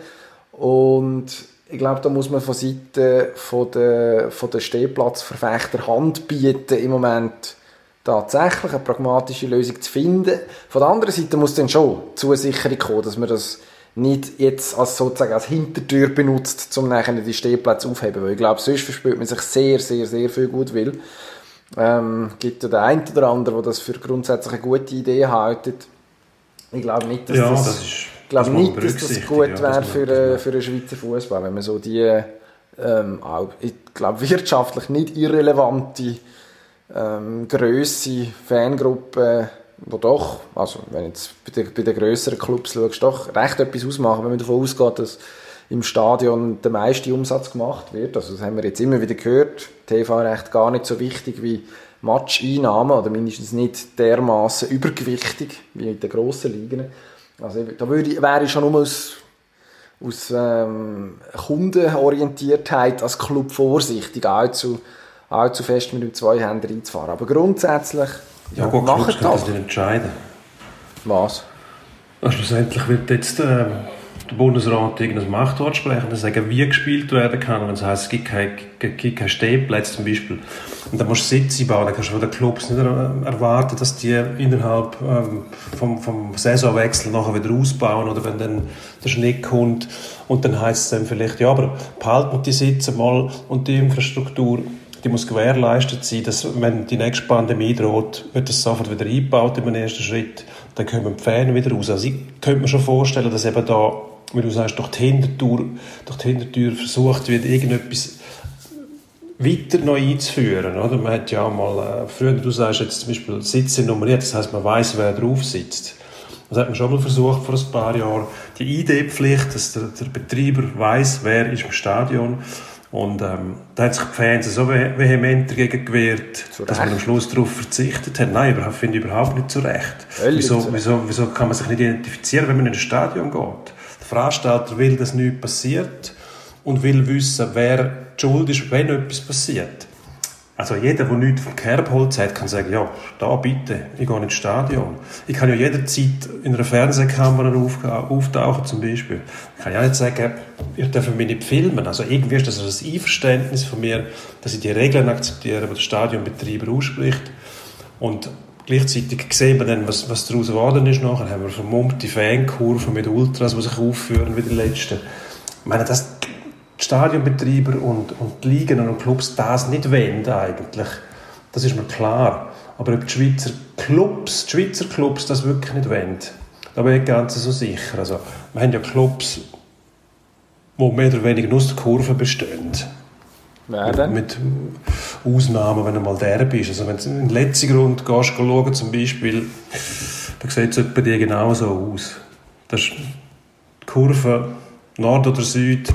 Und ich glaube, da muss man von Seiten von der, von der Stehplatzverfechter Hand bieten, im Moment tatsächlich eine pragmatische Lösung zu finden. Von der anderen Seite muss dann schon Zusicherung kommen, dass man das nicht jetzt als sozusagen als Hintertür benutzt, um nachher die Stehplätze aufzuheben. Weil ich glaube, sonst verspürt man sich sehr, sehr, sehr viel gut will. Ähm, gibt ja den einen oder anderen, der das für grundsätzlich eine gute Idee haltet. Ich glaube nicht, dass Ja, das, das ist- glaube das nicht, dass das gut ja, wäre für, äh, für den Schweizer Fußball, wenn man so die, ähm, auch, ich glaube wirtschaftlich nicht irrelevante ähm, Grösse, Fangruppen, wo doch, also wenn jetzt bei den, bei den grösseren Clubs schaust, doch recht etwas ausmachen, wenn man davon ausgeht, dass im Stadion der meiste Umsatz gemacht wird. Also das haben wir jetzt immer wieder gehört. TV-Recht gar nicht so wichtig wie Match-Einnahmen oder mindestens nicht dermaßen übergewichtig wie in den grossen Ligen. Also da würde, wäre ich schon nur aus aus ähm, Kundenorientiertheit als Club vorsichtig, allzu, allzu fest mit dem Zweihänder einzufahren. Aber grundsätzlich, ja, Ja, gut, können das doch. nicht entscheiden. Was? Und schlussendlich wird jetzt äh, der Bundesrat irgendein Machtwort sprechen und sagen, wie gespielt werden kann. Wenn es heisst, es gibt keine, keine Stehplätze zum Beispiel. Und dann musst du Sitze bauen, dann kannst du von den Clubs nicht er- erwarten, dass die innerhalb ähm, vom, vom Saisonwechsel nachher wieder ausbauen oder wenn dann der Schnitt kommt. Und dann heisst es dann vielleicht, ja, aber behalten die Sitze mal und die Infrastruktur, die muss gewährleistet sein, dass wenn die nächste Pandemie droht, wird das sofort wieder eingebaut im ersten Schritt, dann kommen die Fäden wieder raus. Also ich könnte mir schon vorstellen, dass eben da, wie du sagst, durch die Hintertür, durch die Hintertür versucht wird, irgendetwas weiter noch einzuführen. Oder? Man hat ja mal, äh, früher, du sagst jetzt zum Beispiel Sitze nummeriert, das heißt, man weiß, wer drauf sitzt. Das hat man schon mal versucht vor ein paar Jahren. Die ID-Pflicht, dass der, der Betreiber weiß, wer ist im Stadion. Und ähm, da hat sich die Fans so vehement dagegen gewehrt, dass man am Schluss darauf verzichtet hat. Nein, ich finde ich überhaupt nicht zu Recht. Wieso, zu Recht. wieso, wieso kann man sich nicht identifizieren, wenn man in ein Stadion geht? Veranstalter will, dass nichts passiert und will wissen, wer die Schuld ist, wenn etwas passiert. Also jeder, der nichts vom Kerbholz hat, kann sagen, ja, da bitte, ich gehe ins Stadion. Ich kann ja jederzeit in einer Fernsehkamera auf, auftauchen zum Beispiel. Ich kann ja nicht sagen, ihr dürft mich nicht filmen. Also irgendwie ist das ein Einverständnis von mir, dass ich die Regeln akzeptiere, die der Stadionbetreiber ausspricht. Und gleichzeitig sehen wir dann, was, was daraus geworden ist nachher. haben wir vermummte Fankurven mit Ultras, die sich aufführen wie die letzten. Ich meine, das, die Stadionbetreiber und, und die Ligen und Clubs das nicht wollen eigentlich. Das ist mir klar. Aber ob die Schweizer Clubs, die Schweizer Clubs das wirklich nicht wollen, da bin ich ganz so sicher. Also, wir haben ja Clubs, die mehr oder weniger aus der Kurve bestehen. Wer denn? Mit Ausnahmen, wenn du mal Derby ist. Also wenn du in den letzten Grund gehst, schauen, zum Beispiel, dann sieht es etwa die genau so aus. Das ist die Kurve, Nord oder Süd,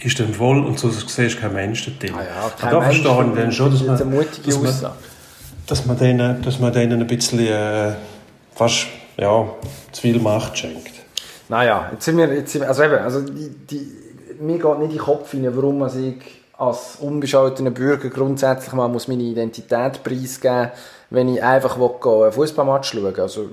ist dann voll und so siehst du kein Mensch da drin. Ah ja, Und kein da Mensch, verstehe ich dann schon, dass man, dass man, dass man denen, dass man denen ein bisschen äh, fast ja, zu viel Macht schenkt. Naja, jetzt sind wir, jetzt sind wir also eben, also die, die, mir geht nicht in den Kopf rein, warum man sich als unbescholtener Bürger grundsätzlich mal muss meine Identität preisgeben wenn ich einfach will, einen Fußballmatch schauen Also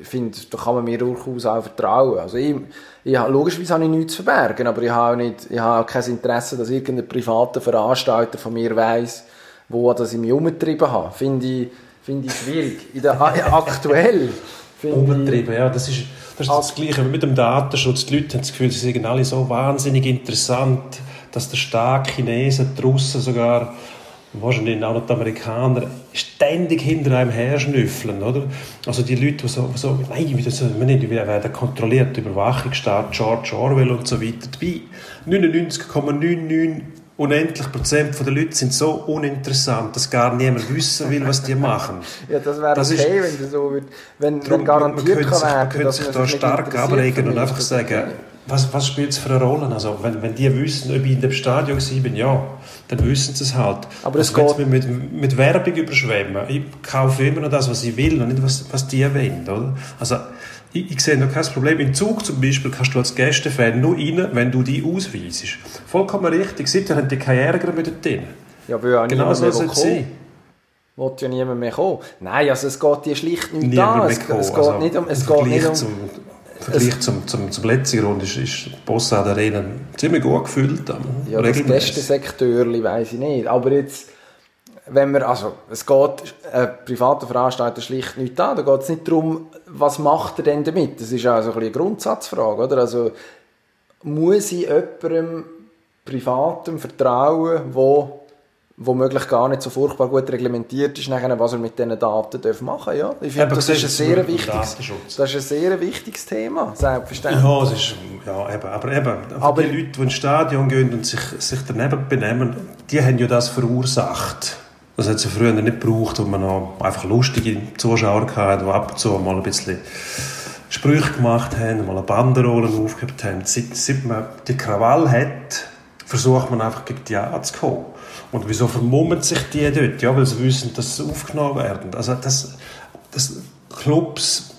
ich finde, da kann man mir durchaus auch vertrauen. Also ich, ich, habe- logischerweise habe ich nichts zu verbergen, aber ich habe, auch nicht, ich habe kein Interesse, dass irgendein privater Veranstalter von mir weiss, wo das ich mich umgetrieben habe. Finde ich, finde ich schwierig. In der, aktuell finde ich... Umgetrieben, ja, das ist, das ist das Gleiche wie mit dem Datenschutz. Die Leute haben das Gefühl, sie sind alle so wahnsinnig interessant, dass der starke Chinesen, die Russen sogar, wahrscheinlich auch noch die Amerikaner, ständig hinter einem her schnüffeln, oder? Also die Leute, die so, so nein, wir nicht, wir werden kontrolliert, Überwachungsstaat, George Orwell und so weiter. Dabei 99,99 unendlich Prozent der Leute sind so uninteressant, dass gar niemand wissen will, was die machen. Ja, das wäre okay, ist- wenn das so. Wenn, wenn garantiert man, man kann könnte sich, man werden, könnte sich da stark abregen und einfach sagen. Was, was spielt es für eine Rolle? Also, wenn, wenn die wissen, ob ich in dem Stadion war, ja, dann wissen sie es halt. Aber es also, geht- mich mit, mit Werbung überschwemmen, ich kaufe immer noch das, was ich will und nicht, was, was die wollen. Oder? Also, ich, ich sehe noch kein Problem. Im Zug zum Beispiel kannst du als Gästefan nur rein, wenn du die ausweisst. Vollkommen richtig. Seitdem haben die keine Ärger mit drin. Ja, will ja Genau so mehr soll es kommen. sein. Will ja niemand mehr kommen. Nein, also es geht dir schlicht nicht niemand an. Es, es geht Also, nicht um... Es geht nicht um Vergleich zum, zum, zum letzten Grund ist, ist die Bossad Arena ziemlich gut gefüllt. ja, das regelmäßig. Gästesektörli weiss ich nicht. Aber jetzt, wenn wir, also, es geht ein privater Veranstalter schlicht nicht an. Da geht es nicht darum, was macht er denn damit? Das ist auch so ein bisschen eine Grundsatzfrage, oder? Also, muss ich jemandem Privatem vertrauen, wo womöglich gar nicht so furchtbar gut reglementiert ist, nachher, was er mit diesen Daten darf machen darf. Ja? Ich finde, das ist ein sehr wichtiges, das ist ein sehr wichtiges Thema, selbstverständlich. Ja, es ist, ja, eben, aber eben, Aber- die Leute, die ins Stadion gehen und sich, sich daneben benehmen, die haben ja das verursacht. Das hat es ja früher nicht gebraucht, wo man noch einfach lustige Zuschauer hatte, die ab und zu mal ein bisschen Sprüche gemacht haben, mal eine Banderole aufgehabt haben. Seit, seit man die Krawall hat, versucht man einfach gegen die anzukommen. Und wieso vermummen sich die dort? Ja, weil sie wissen, dass sie aufgenommen werden. Also das, das Clubs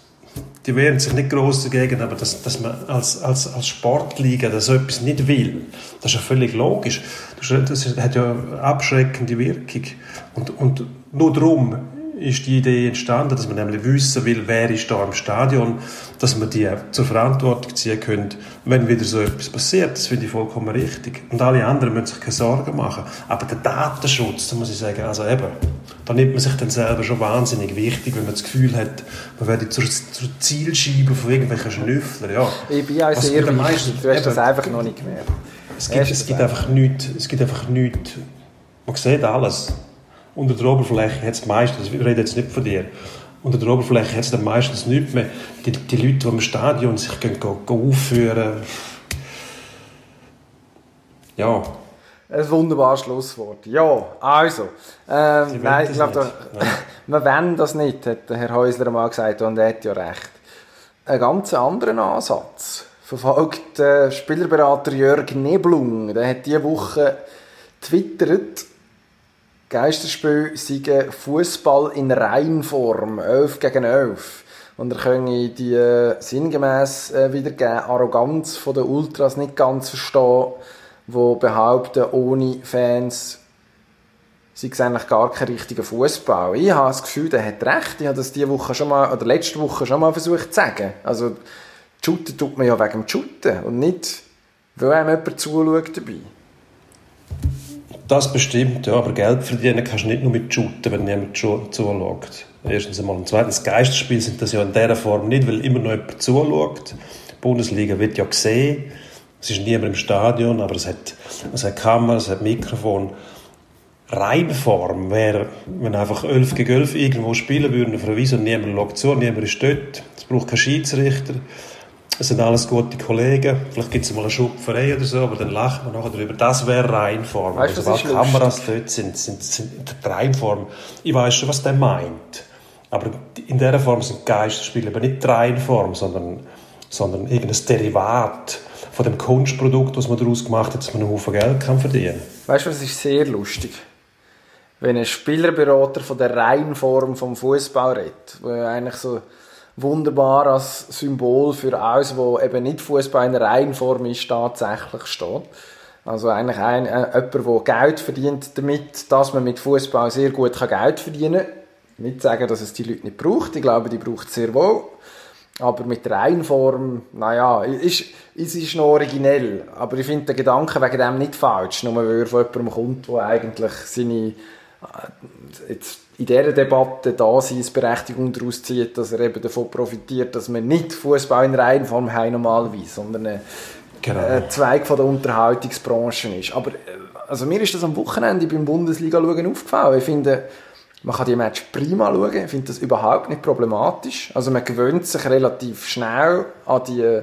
die wehren sich nicht gross dagegen, aber dass, dass man als, als, als Sportliga das so etwas nicht will, das ist ja völlig logisch. Das, hat ja eine abschreckende Wirkung. Und, und nur darum ist die Idee entstanden, dass man nämlich wissen will, wer ist da im Stadion, dass man die zur Verantwortung ziehen könnte, wenn wieder so etwas passiert. Das finde ich vollkommen richtig. Und alle anderen müssen sich keine Sorgen machen. Aber der Datenschutz, da muss ich sagen, also eben, da nimmt man sich dann selber schon wahnsinnig wichtig, wenn man das Gefühl hat, man werde zur, zur Zielscheibe von irgendwelchen Schnüfflern. Ja. Ich bin Was sehr wichtig. meisten- Du hast das eben, einfach noch nicht gemerkt. Es gibt, es das gibt einfach? einfach nichts, es gibt einfach nichts, Man sieht alles. Unter der Oberfläche hat es meistens, ich rede jetzt nicht von dir, unter der Oberfläche hat es dann meistens nichts mehr. Die, die Leute, die im Stadion sich gehen, gehen, gehen aufführen, ja, Ein wunderbares Schlusswort. Ja, also. Ähm, nein, ich glaube, da, wir wollen das nicht, hat Herr Häusler mal gesagt und er hat ja recht. Einen ganz anderen Ansatz verfolgt der Spielerberater Jörg Neblung. Der hat diese Woche twittert, Geisterspiel sei Fußball in Reinform, 11 gegen 11. Und er könne die äh, sinngemäß äh, wiedergeben Arroganz von den Ultras nicht ganz verstehen, die behaupten, ohne Fans sei es eigentlich gar kein richtiger Fußball. Ich habe das Gefühl, der hat recht. Ich habe das diese Woche schon mal, oder letzte Woche schon mal versucht zu sagen. Also, shooten tut man ja wegen dem Shooten und nicht, weil einem jemand zuschaut dabei. Das bestimmt, ja, aber Geld verdienen kannst du nicht nur mit Shooten, wenn niemand zu- zuschaut. Erstens einmal. Und zweitens, Geisterspiele sind das ja in dieser Form nicht, weil immer noch jemand zuschaut. Die Bundesliga wird ja gesehen. Es ist niemand im Stadion, aber es hat, es hat Kameras, es hat Mikrofon. Reinform wäre, wenn einfach 11 gegen 11 irgendwo spielen würden auf einer Wiese und niemand schaut zu, niemand ist dort. Es braucht keinen Schiedsrichter. Es sind alles gute Kollegen. Vielleicht gibt es mal eine Schupferei oder so, aber dann lacht man nachher darüber. Das wäre Reinform. Weißt also, was Kameras dort sind, sind, sind die Reinform. Ich weiß schon, was der meint. Aber in dieser Form sind Geisterspiele aber nicht die Reinform, sondern, sondern irgendein Derivat von dem Kunstprodukt, das man daraus gemacht hat, dass man einen Haufen Geld kann verdienen Weißt du, was ist sehr lustig? Wenn ein Spielerberater von der Reinform vom Fußball redet, wo ja eigentlich so wunderbar als Symbol für alles, wo eben nicht Fußball in der Reinform ist, tatsächlich steht. Also eigentlich ein, äh, jemand, der Geld verdient damit, dass man mit Fußball sehr gut Geld verdienen kann. Nicht sagen, dass es die Leute nicht braucht. Ich glaube, die braucht es sehr wohl. Aber mit der Reinform, naja, ist, es ist noch originell. Aber ich finde den Gedanken wegen dem nicht falsch. Nur weil von jemandem kommt, der eigentlich seine, äh, jetzt in dieser Debatte da Berechtigung daraus zieht, dass er eben davon profitiert, dass man nicht Fußball in Reinform haben normalerweise, sondern ein Genau. Zweig von der Unterhaltungsbranche ist. Aber äh, also mir ist das am Wochenende beim Bundesliga-Schauen aufgefallen. Ich finde, man kann die Match prima schauen. Ich finde das überhaupt nicht problematisch. Also man gewöhnt sich relativ schnell an die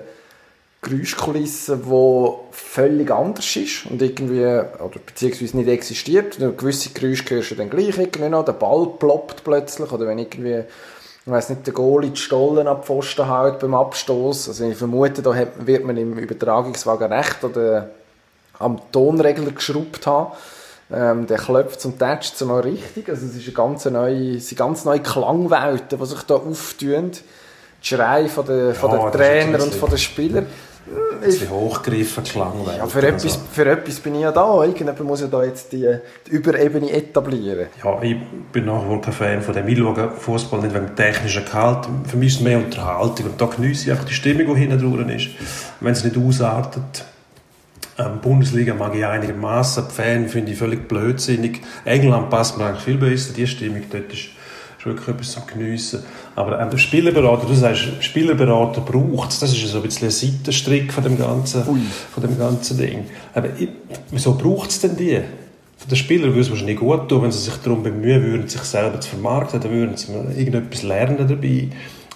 Geräuschkulisse, die völlig anders ist und irgendwie, oder beziehungsweise nicht existiert. Und gewisse Geräusche hörst du dann gleich irgendwie noch. Der Ball ploppt plötzlich oder wenn irgendwie ich weiss nicht, der Goalie die Stollen ab Pfosten hält beim Abstoß. Also ich vermute, da wird man im Übertragungswagen recht oder am Tonregler geschraubt haben. Ähm, der klopft und tätscht es mal richtig. Also es ist eine ganz neue, sind ganz neue Klangwelten, die sich da auftun. Die Schreie von den, von Ja, den das ist Trainer und von den Spielern. Ein bisschen hochgegriffen klang. Ja, für, etwas, für etwas bin ich ja da. Irgendjemand muss ja da jetzt die, die Überebene etablieren. Ja, ich bin nachher wohl kein Fan von dem. Ich schaue Fußball nicht wegen dem technischen Gehalt. Für mich ist es mehr Unterhaltung. Und da genieße ich einfach die Stimmung, die hinten dran ist. Wenn es nicht ausartet. Ähm, Bundesliga mag ich einigermaßen. Die Fan finde ich völlig blödsinnig. England passt mir eigentlich viel besser. Die Stimmung dort ist, ist wirklich etwas zum Geniessen. Aber ähm, der Spielerberater, du sagst, Spielerberater braucht es. Das ist so ein bisschen ein Seitenstrick von dem ganzen, von dem ganzen Ding. Aber ich, wieso braucht es denn die? Für den Spieler würde es wahrscheinlich gut tun, wenn sie sich darum bemühen würden, sich selber zu vermarkten, dann würden sie irgendetwas lernen dabei.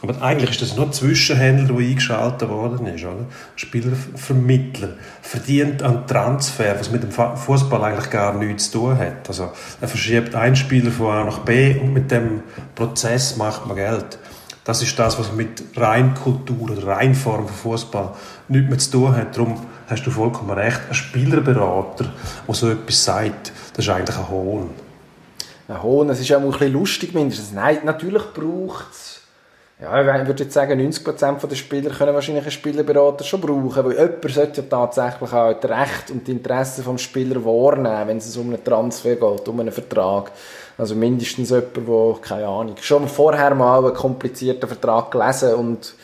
Aber eigentlich ist das nur ein Zwischenhändler, der eingeschaltet worden ist. Oder? Spielervermittler. Verdient an Transfer, was mit dem Fußball eigentlich gar nichts zu tun hat. Also, er verschiebt einen Spieler von A nach B und mit dem Prozess macht man Geld. Das ist das, was mit Reinkultur oder Reinform von Fußball nichts mehr zu tun hat. Darum hast du vollkommen recht. Ein Spielerberater, der so etwas sagt, das ist eigentlich ein Hohn. Ein Hohn, es ist ja auch ein bisschen lustig mindestens. Nein, natürlich braucht es. Ja, ich würde jetzt sagen, 90% der Spieler können wahrscheinlich einen Spielerberater schon brauchen, weil jemand sollte ja tatsächlich auch das Recht und die Interessen des Spielers wahrnehmen, wenn es um einen Transfer geht, um einen Vertrag. Also mindestens jemand, der, keine Ahnung, schon vorher mal einen komplizierten Vertrag gelesen und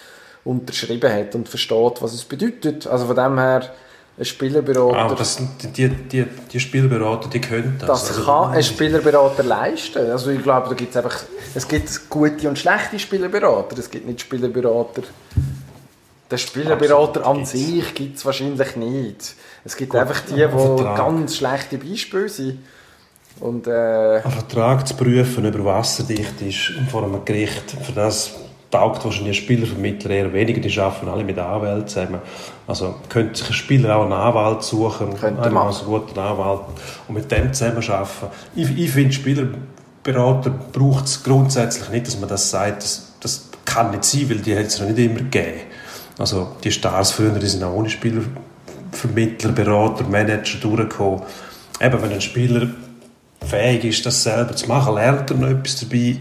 unterschrieben hat und versteht, was es bedeutet. Also von dem her, ein Spielerberater... Ah, das die, die, die Spielberater, die können das. Das Also, kann ein Spielerberater leisten. Also ich glaube, da gibt's einfach, es gibt gute und schlechte Spielerberater. Es gibt nicht Spielerberater. Den Spielerberater an gibt's. sich gibt es wahrscheinlich nicht. Es gibt Gut, einfach die, die ganz schlechte Beispiele sind. Und, äh, Ein Vertrag zu prüfen, über wasserdicht ist vor einem Gericht, für das taugt wahrscheinlich ein Spielervermittler eher weniger, die arbeiten alle mit Anwälten zusammen. Also könnte sich ein Spieler auch einen Anwalt suchen, Könnte einen machen. also guten Anwalt, und mit dem zusammen arbeiten. Ich, ich finde, Spielerberater braucht es grundsätzlich nicht, dass man das sagt, das, das kann nicht sein, weil die hat es noch nicht immer gegeben. Also die Stars früher, die sind auch ohne Spielervermittler, Berater, Manager durchgekommen. Eben, wenn ein Spieler fähig ist, das selber zu machen, lernt er noch etwas dabei.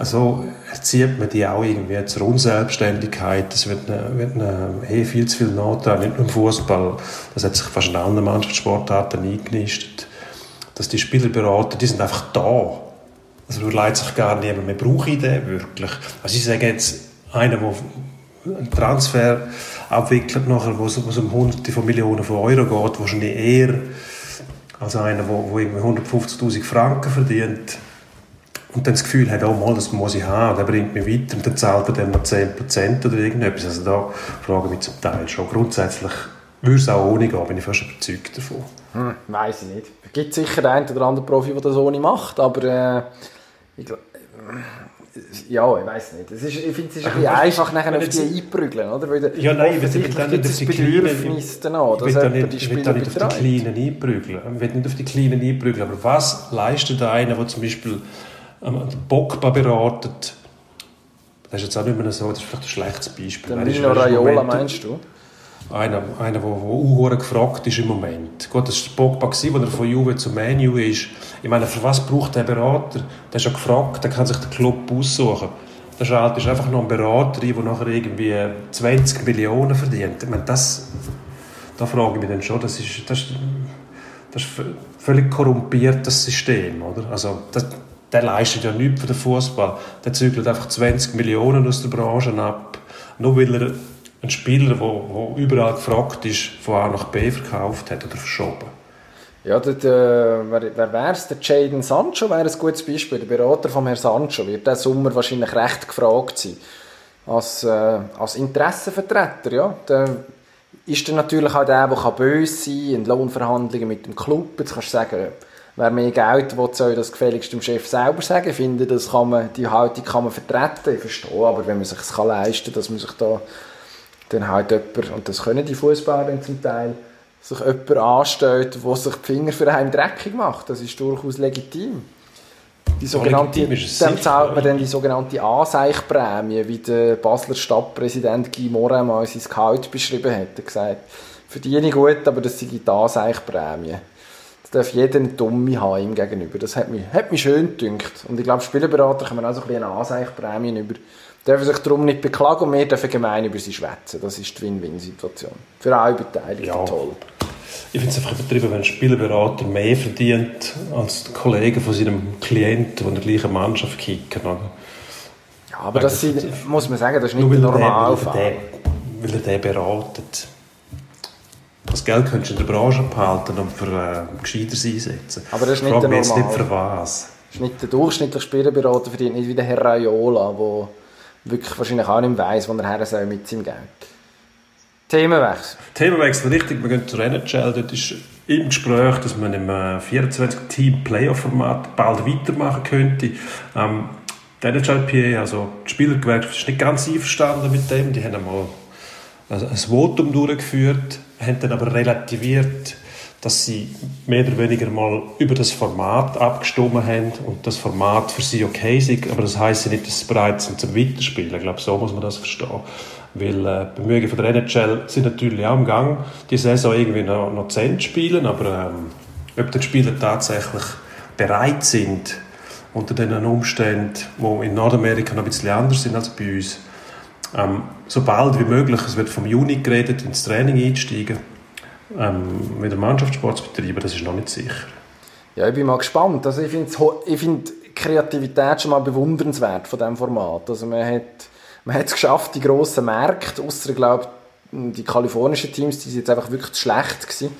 Also erzieht man die auch irgendwie zur Unselbstständigkeit. Das wird, eine, wird eine, eh viel zu viel nachtragen, nicht nur im Fußball. Das hat sich fast in anderen Mannschaftssportarten eingenistet. Dass die Spielerberater, die sind einfach da. Also überlegt sich gar niemand mehr, brauche ich den wirklich? Also ich sage jetzt, einer, der einen Transfer abwickelt, nachher, wo es um hunderte von Millionen von Euro geht, wahrscheinlich eher als einer, der, der irgendwie 150'000 Franken verdient und dann das Gefühl hat, oh mal, das muss ich haben, der bringt mich weiter und dann zahlt er dann noch 10% oder irgendetwas. Also da frage ich mich zum Teil schon. Grundsätzlich würde es auch ohne gehen, bin ich fast überzeugt davon. hm, weiß ich nicht. Es gibt sicher den einen oder anderen Profi, der das ohne macht, aber äh, ich ja, ich weiß nicht. Es ist, ich finde, es ist ein einfach, nachher auf die einprügeln, oder? Weil Ja, nein, ich will- dann nicht auf ein die Bedürfnis danach, dass jemand nicht, die Spieler nicht auf die. Kleinen einprügeln. Ich will nicht auf die Kleinen einprügeln. Aber was leistet einer, der zum Beispiel ähm, Pogba beratet? Das ist jetzt auch nicht mehr so, das ist vielleicht ein schlechtes Beispiel. Der Er ist- Mino ist Raiola, meinst du? Einer, einer der, unhuere gefragt ist im Moment. Gut, das war Pogba, als er von Juve zu Manu ist. Ich meine, für was braucht der Berater? Der ist ja gefragt, der kann sich den Club aussuchen. Der schaltet einfach noch einen Berater ein, der nachher irgendwie 20 Millionen verdient. Ich meine, das, da frage ich mich dann schon, das ist, das, ist- das ist völlig korrumpiert, das System. Oder? Also, das, der leistet ja nichts für den Fußball. Der zügelt einfach 20 Millionen aus der Branche ab, nur weil er einen Spieler, der überall gefragt ist, von A nach B verkauft hat oder verschoben. Ja, der, der, wer, wäre es? Der Jadon Sancho wäre ein gutes Beispiel. Der Berater von Herrn Sancho wird diesen Sommer wahrscheinlich recht gefragt sein. Als, äh, als Interessenvertreter, ja. Der ist dann natürlich auch der, der kann böse sein in Lohnverhandlungen mit dem Club. Jetzt kannst du sagen, wer mehr Geld will, soll das gefälligst dem Chef selber sagen. Ich finde, das kann man, die Haltung kann man vertreten. Ich verstehe, aber wenn man sich es kann leisten kann, dass man sich da dann halt jemand, und das können die Fußballer dann zum Teil, sich jemand anstellt, der sich die Finger für einen dreckig macht. Das ist durchaus legitim. Die sogenannte, legitim ist sicher, zahlt man dann die sogenannte Anseichprämie, wie der Basler Stadtpräsident Guy Morin mal sein Gehalt beschrieben hat. Er hat gesagt, verdiene gut, aber das sei die Anseichprämie. Das darf jeder eine Dumme haben ihm gegenüber. Das hat mich, hat mich schön gedünkt. Und ich glaube, Spielerberater kommen auch so ein bisschen eine Anseichprämie über. Dürfen sich darum nicht beklagen und wir dürfen gemein über sie schwätzen. Das ist die Win-Win-Situation. Für alle Beteiligten Ja. toll. Ich finde es einfach übertrieben, wenn ein Spielerberater mehr verdient als die Kollegen von seinem Klienten, die in der gleichen Mannschaft kicken. Ja, aber das sind, muss man sagen, das ist nicht der weil Normalfall. weil, den, weil er den beratet. Das Geld könntest du in der Branche behalten und für äh, Gescheiteres einsetzen. Aber das ist nicht Frag der jetzt nicht für was. Das ist nicht der durchschnittliche Spielerberater verdient nicht wie der Herr Raiola, der wirklich wahrscheinlich auch nicht weiss, wo er her soll mit seinem Geld. Themenwechsel. Themawechsel richtig, wir gehen zur NHL. Dort ist im Gespräch, dass man im äh, 24-Team-Playoff-Format bald weitermachen könnte. Ähm, die NHLPA, also die Spielergewerkschaft, ist nicht ganz einverstanden mit dem. Die haben einmal ein Votum durchgeführt, haben dann aber relativiert, dass sie mehr oder weniger mal über das Format abgestimmt haben und das Format für sie okay ist. Aber das heisst ja nicht, dass sie bereit sind zum Weiterspielen. Ich glaube, so muss man das verstehen. Weil äh, Bemühungen von der NHL sind natürlich auch im Gang, die Saison irgendwie noch, noch zu Ende spielen, aber ähm, ob die Spieler tatsächlich bereit sind, unter den Umständen, die in Nordamerika noch ein bisschen anders sind als bei uns, ähm, so bald wie möglich, es wird vom Juni geredet, ins Training einsteigen, ähm, wieder Mannschaftssport zu betreiben, das ist noch nicht sicher. Ja, ich bin mal gespannt. Also ich finde ich find Kreativität schon mal bewundernswert von diesem Format. Also man hat, man es geschafft, die grossen Märkte, ausser, glaube die kalifornischen Teams, die sind jetzt einfach wirklich zu schlecht gewesen,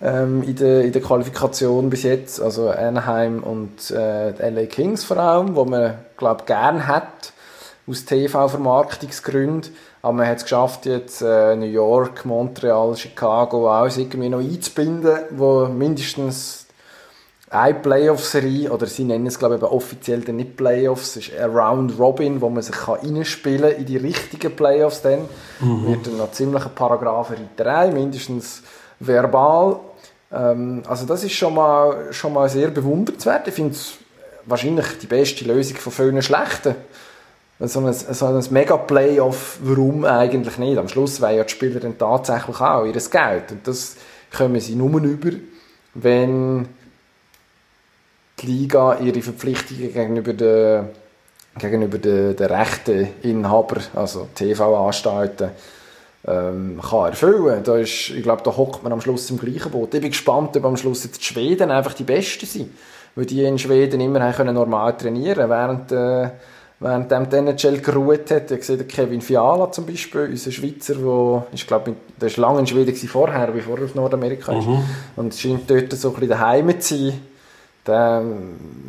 ähm, in, der, in der Qualifikation bis jetzt. Also Anaheim und äh, die LA Kings vor allem, wo man, glaube gern hat, aus TV-Vermarktungsgründen. Aber man hat es geschafft, jetzt äh, New York, Montreal, Chicago alles irgendwie noch einzubinden, wo mindestens eine Playoff-Serie, oder sie nennen es glaube ich offiziell dann nicht Playoffs, es ist ein Round Robin, wo man sich kann reinspielen kann in die richtigen Playoffs dann. Wird dann noch ziemlich ein Paragraphenreiterei, mindestens verbal. Ähm, also das ist schon mal, schon mal sehr bewundernswert. Ich finde es wahrscheinlich die beste Lösung von vielen schlechten. So ein, so ein Mega-Playoff, warum eigentlich nicht? Am Schluss wollen ja die Spieler dann tatsächlich auch ihr Geld. Und das kommen sie nur über, wenn die Liga ihre Verpflichtungen gegenüber den, gegenüber den, den Rechteninhaber, also TV-Anstalten, ähm, kann erfüllen. Da ich glaube, da hockt man am Schluss im gleichen Boot. Ich bin gespannt, ob am Schluss jetzt die Schweden einfach die Besten sind. Weil die in Schweden immer normal trainieren während äh, während dem die NHL geruht hat. Ich sehe Kevin Fiala zum Beispiel, unser Schweizer, wo, ich glaube, der war lange in Schweden vorher, bevor er auf Nordamerika ist. Und scheint dort so ein bisschen daheim zu sein. Der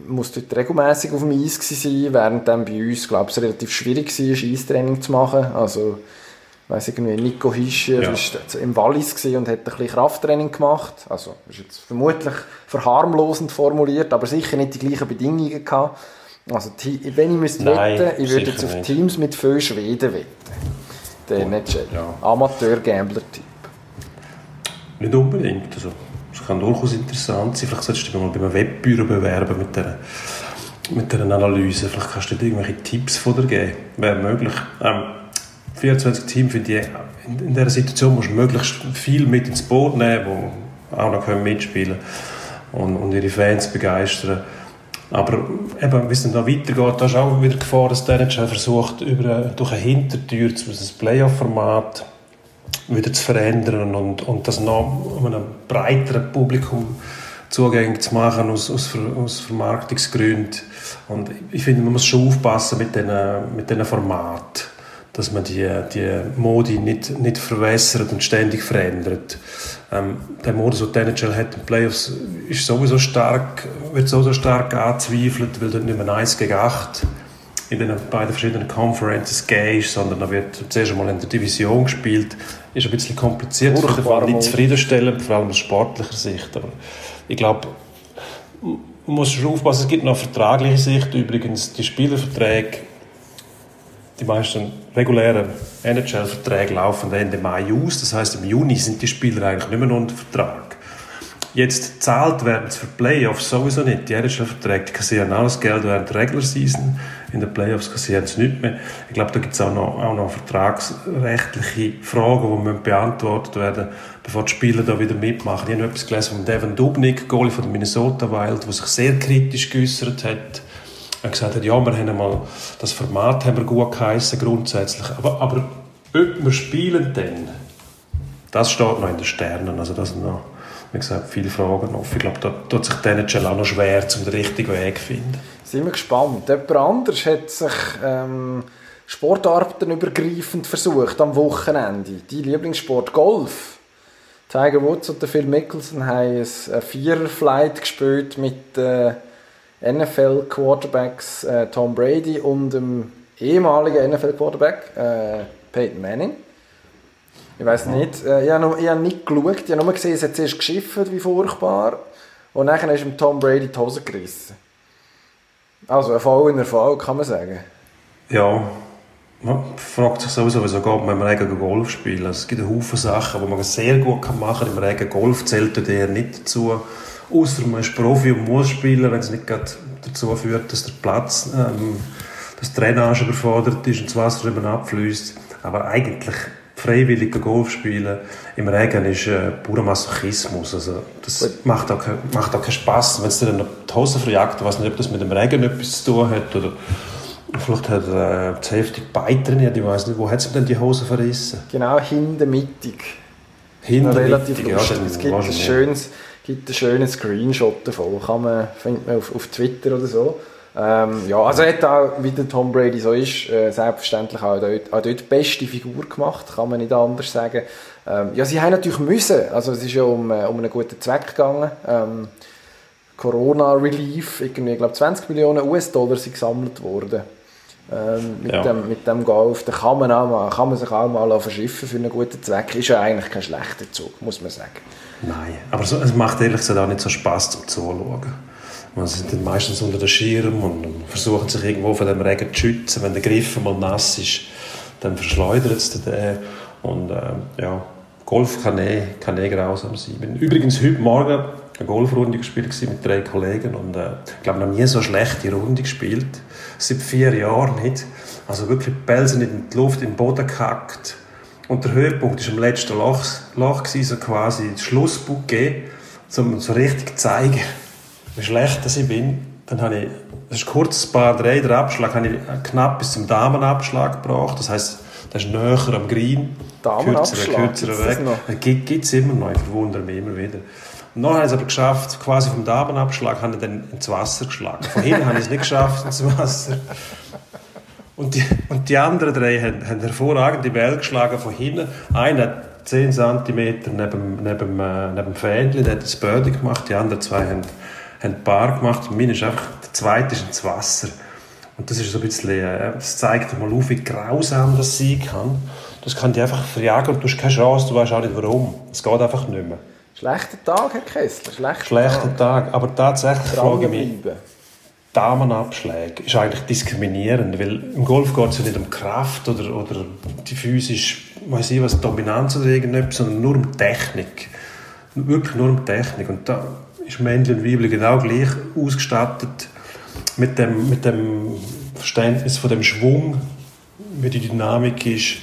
muss dort regelmäßig auf dem Eis sein, während dann bei uns, glaube ich, es relativ schwierig war, Eistraining zu machen. Also, ich weiss irgendwie, Nico Hischer Ja. war im Wallis und hat ein bisschen Krafttraining gemacht. Also, ist jetzt vermutlich verharmlosend formuliert, aber sicher nicht die gleichen Bedingungen gehabt. Also, wenn ich müsste Nein, wetten, ich würde jetzt auf nicht. Teams mit viel Schweden wetten. Der nicht Amateur-Gambler-Typ. Nicht unbedingt. Also, es kann durchaus interessant sein. Vielleicht solltest du dich mal bei einem Webbüro bewerben mit dieser, mit dieser Analyse. Vielleicht kannst du dir irgendwelche Tipps von dir geben. Wäre möglich. Ähm, 24 Teams finde ich, in, in dieser Situation musst du möglichst viel mit ins Boot nehmen, die auch noch können mitspielen und, und ihre Fans begeistern. Aber eben, wie es dann da weitergeht, da ist auch wieder Gefahr, dass der NHL versucht, über, durch eine Hintertür das Playoff-Format wieder zu verändern und, und das noch einem breiteren Publikum zugänglich zu machen aus, aus, aus Vermarktungsgründen. Und ich finde, man muss schon aufpassen mit diesen mit Formaten, dass man die, die Modi nicht, nicht verwässert und ständig verändert. Ähm, der Modus, den die hat in den Playoffs, ist sowieso stark, wird sowieso stark angezweifelt, weil dort nicht mehr 1 gegen 8 in den beiden verschiedenen Conferences ist, sondern da wird zuerst einmal in der Division gespielt. Ist ein bisschen kompliziert, für den Fall nicht zufriedenstellend, vor allem aus sportlicher Sicht. Aber ich glaube, man muss schon aufpassen, es gibt noch vertragliche Sicht übrigens, die Spielerverträge, die meisten regulären NHL-Verträge laufen Ende Mai aus, das heißt im Juni sind die Spieler eigentlich nicht mehr unter Vertrag. Jetzt zahlt werden sie für Playoffs sowieso nicht. Die NHL-Verträge kassieren alles Geld während der Regular Season. In den Playoffs kassieren sie nicht mehr. Ich glaube, da gibt es auch noch, auch noch vertragsrechtliche Fragen, die müssen beantwortet werden bevor die Spieler da wieder mitmachen. Ich habe etwas gelesen von Devin Dubnik, Goalie von den Minnesota Wild, der sich sehr kritisch geäußert hat. Er gesagt, hat, ja, wir haben einmal, das Format haben wir gut geheissen, grundsätzlich. Aber, aber ob wir spielen dann, das steht noch in den Sternen. Also das noch, wie gesagt, viele Fragen offen. Ich glaube, da tut sich der NHL auch noch schwer, um den richtigen Weg zu finden. Sind wir gespannt. Jemand anders hat sich ähm, sportartenübergreifend versucht am Wochenende. Dein Lieblingssport Golf. Tiger Woods und Phil Mickelson haben ein Vierer-Flight gespielt mit äh, NFL-Quarterbacks äh, Tom Brady und dem ehemaligen NFL-Quarterback äh, Peyton Manning. Ich weiß nicht, äh, ich habe noch- ich habe nicht geschaut, ich habe nur gesehen, es hat zuerst geschifft, wie furchtbar. Und dann ist ihm Tom Brady die Hose gerissen. Also ein Fall in Erfolg, kann man sagen. Ja, man fragt sich sowieso, wieso geht man im Regen Golf spielen. Es gibt einen Haufen Sachen, die man sehr gut machen kann. Im Regen Golf zählt eher nicht dazu. Außer man ist Profi und muss spielen, wenn es nicht gerade dazu führt, dass der Platz, ähm, dass die Drainage überfordert ist und das Wasser eben abfließt. Aber eigentlich freiwillig Golf spielen im Regen ist äh, purer Masochismus. Also das macht auch, kein- macht auch keinen Spass. Wenn es dir dann noch die Hose verjagt, weiß nicht, ob das mit dem Regen etwas zu tun hat oder vielleicht hat er äh, zu heftig Bein trainiert, ich weiß nicht, wo hat sie denn die Hose verrissen? Genau hinten mittig. Hinter Noch relativ ja, es gibt ein, schönes, gibt ein schönes Screenshot davon. Kann man, findet man auf, auf Twitter oder so. Ähm, ja, also er hat auch, wie der Tom Brady so ist, äh, selbstverständlich auch dort, auch dort die beste Figur gemacht, kann man nicht anders sagen. Ähm, ja, sie haben natürlich müssen, also es ist ja um, äh, um einen guten Zweck gegangen. Ähm, Corona-Relief, irgendwie, ich glaube 20 Millionen US-Dollar sind gesammelt worden. Ähm, mit, Ja. dem, mit dem Golf, da kann man, auch mal, kann man sich auch mal verschiffen für einen guten Zweck. Ist ja eigentlich kein schlechter Zug, muss man sagen. Nein, aber so, es macht ehrlich gesagt auch nicht so Spass zum Zuschauen. Man sind dann meistens unter dem Schirm und versuchen sich irgendwo von dem Regen zu schützen. Wenn der Griff mal nass ist, dann verschleudert es den. Und äh, ja, Golf kann eh, kann eh grausam sein. Ich bin übrigens heute Morgen eine Golfrunde gespielt mit drei Kollegen und äh, ich glaube noch nie so schlechte Runde gespielt. Seit vier Jahren nicht. Also wirklich sind in die Luft, den Boden gehackt. Und der Höhepunkt war im letzten Loch, Loch gewesen, so quasi das Schlussbouquet, um so richtig zu zeigen, wie schlecht dass ich bin. Dann habe ich, das ist kurz ein paar drei, der Abschlag, habe ich knapp bis zum Damenabschlag gebracht. Das heisst, das ist näher am Green. Damenabschlag, kürzerer, kürzerer Weg. Gibt es immer noch, ich verwundere mich immer wieder. Und dann habe ich es aber geschafft, quasi vom Damenabschlag habe ich dann ins Wasser geschlagen. Von hinten habe ich es nicht geschafft, ins Wasser. Und die, und die anderen drei haben, haben hervorragende Bälle geschlagen von hinten. Einer 10 cm neben, neben, äh, neben dem Fähnchen, der hat das Birdie gemacht, die anderen zwei haben, haben Bar gemacht und meine ist einfach, der zweite ist ins Wasser. Und das ist so ein bisschen, äh, das zeigt mal auf, wie grausam das sein kann. Das kann dich einfach verjagen und du hast keine Chance, du weißt auch nicht warum. Es geht einfach nicht mehr. Schlechter Tag, Herr Kessler, schlechter, Schlechter Tag. Aber tatsächlich frage ich mich. Damenabschläge ist eigentlich diskriminierend, weil im Golf geht es ja nicht um Kraft oder, oder die physisch, weiß ich was, Dominanz oder irgendetwas, sondern nur um Technik. Wirklich nur um Technik. Und da ist Männchen und Weibchen genau gleich ausgestattet mit dem, mit dem Verständnis von dem Schwung, wie die Dynamik ist,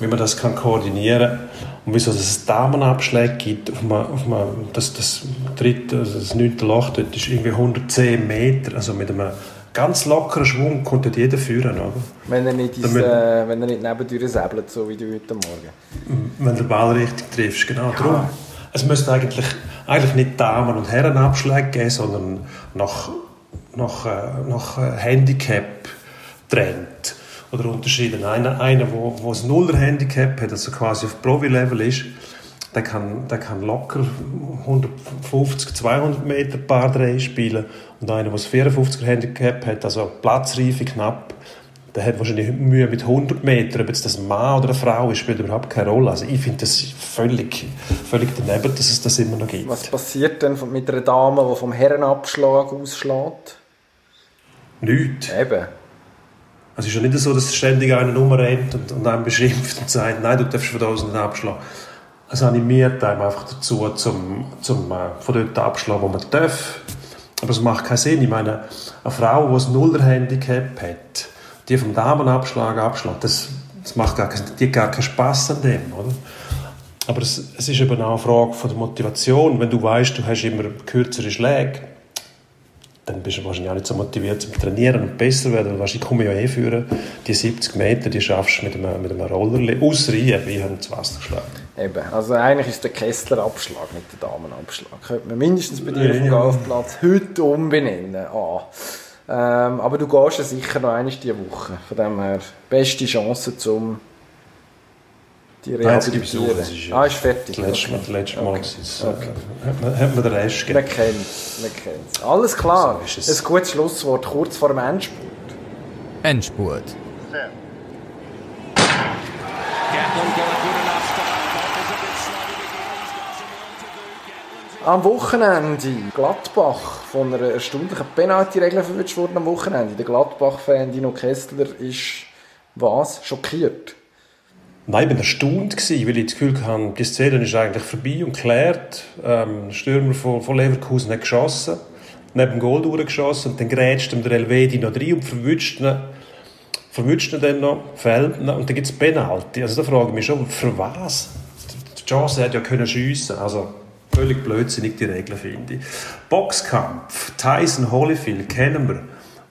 wie man das kann koordinieren kann und wieso es Damenabschläge gibt. Auf einem, auf einem, das, das dritte, also das neunte Loch dort ist irgendwie 110 Meter, also mit einem ganz lockeren Schwung konnte jeder führen, oder? Wenn er nicht, ins, Damit- äh, wenn er nicht nebendurch säbelt, so wie du heute Morgen. Wenn du den Ball richtig triffst, genau. Darum, es müsste eigentlich, eigentlich nicht Damen- und Herrenabschläge geben, sondern nach, nach, äh, nach äh, Handicap trennt oder unterschieden. Einer, einer wo, wo ein Nuller-Handicap hat, also quasi auf Profi-Level ist, der kann, der kann locker 150, 200 Meter Paar 3 spielen und einer, der ein 54er Handicap hat, also Platzreife knapp, der hat wahrscheinlich Mühe mit 100 Metern, ob jetzt das ein Mann oder eine Frau ist, spielt überhaupt keine Rolle. Also ich finde das völlig, völlig daneben, dass es das immer noch gibt. Was passiert denn mit einer Dame, die vom Herrenabschlag ausschlägt? Nichts. Eben. Also es ist ja nicht so, dass ständig einer rumrennt und, und einen beschimpft und sagt, nein, du darfst von da aus nicht abschlagen. Es animiert einem einfach dazu, zum, zum äh, von dort abschlagen, wo man darf. Aber es macht keinen Sinn. Ich meine, eine Frau, die ein Nuller-Handicap hat, die vom Damenabschlag abschlägt, das, das macht gar, keinen- die gar keinen Spass an dem, oder? Aber es, es ist eben auch eine Frage von der Motivation. Wenn du weißt, du hast immer kürzere Schläge, dann bist du wahrscheinlich auch nicht so motiviert zum Trainieren und besser werden. Weil wahrscheinlich komme ich ja eh führen. Die 70 Meter, die schaffst du mit einem, mit einem Roller. Ausser ich, ich habe ins Wasser geschlagen. Eben. Also eigentlich ist der Kessler-Abschlag, nicht der Damenabschlag. Könnte man mindestens bei dir auf dem. Golfplatz heute umbenennen. Ah. Ähm, aber du gehst ja sicher noch einmal diese Woche. Von dem her, beste Chance, um die rehabilitieren. Besuch, das ist ja ah, ist fertig. Das letzte das letzte Mal Okay. okay. es, Okay. äh, hat, man, man den Rest Man gegeben. kennt man kennt es. Alles klar. So ist es. Ein gutes Schlusswort, kurz vor dem Endspurt. Endspurt. Am Wochenende Gladbach von einer erstaunlichen Penalty-Regel verwünscht worden am Wochenende. Der Gladbach-Fan Dino Kessler ist was? Schockiert. Nein, ich war erstaunt, gewesen, weil ich das Gefühl hatte, die Szene ist eigentlich vorbei und geklärt. Ähm, der Stürmer von, von Leverkusen hat geschossen, neben dem Goal durchgeschossen und dann grätscht ihm der Elvedi noch rein und verwünscht ihn, verwünscht ihn dann noch, fällt ihn und dann gibt es Penalty. Also da frage ich mich schon, für was? Die Chance hat ja können schiessen, also völlig blödsinnig die Regeln, finde ich. Boxkampf, Tyson Holyfield, kennen wir,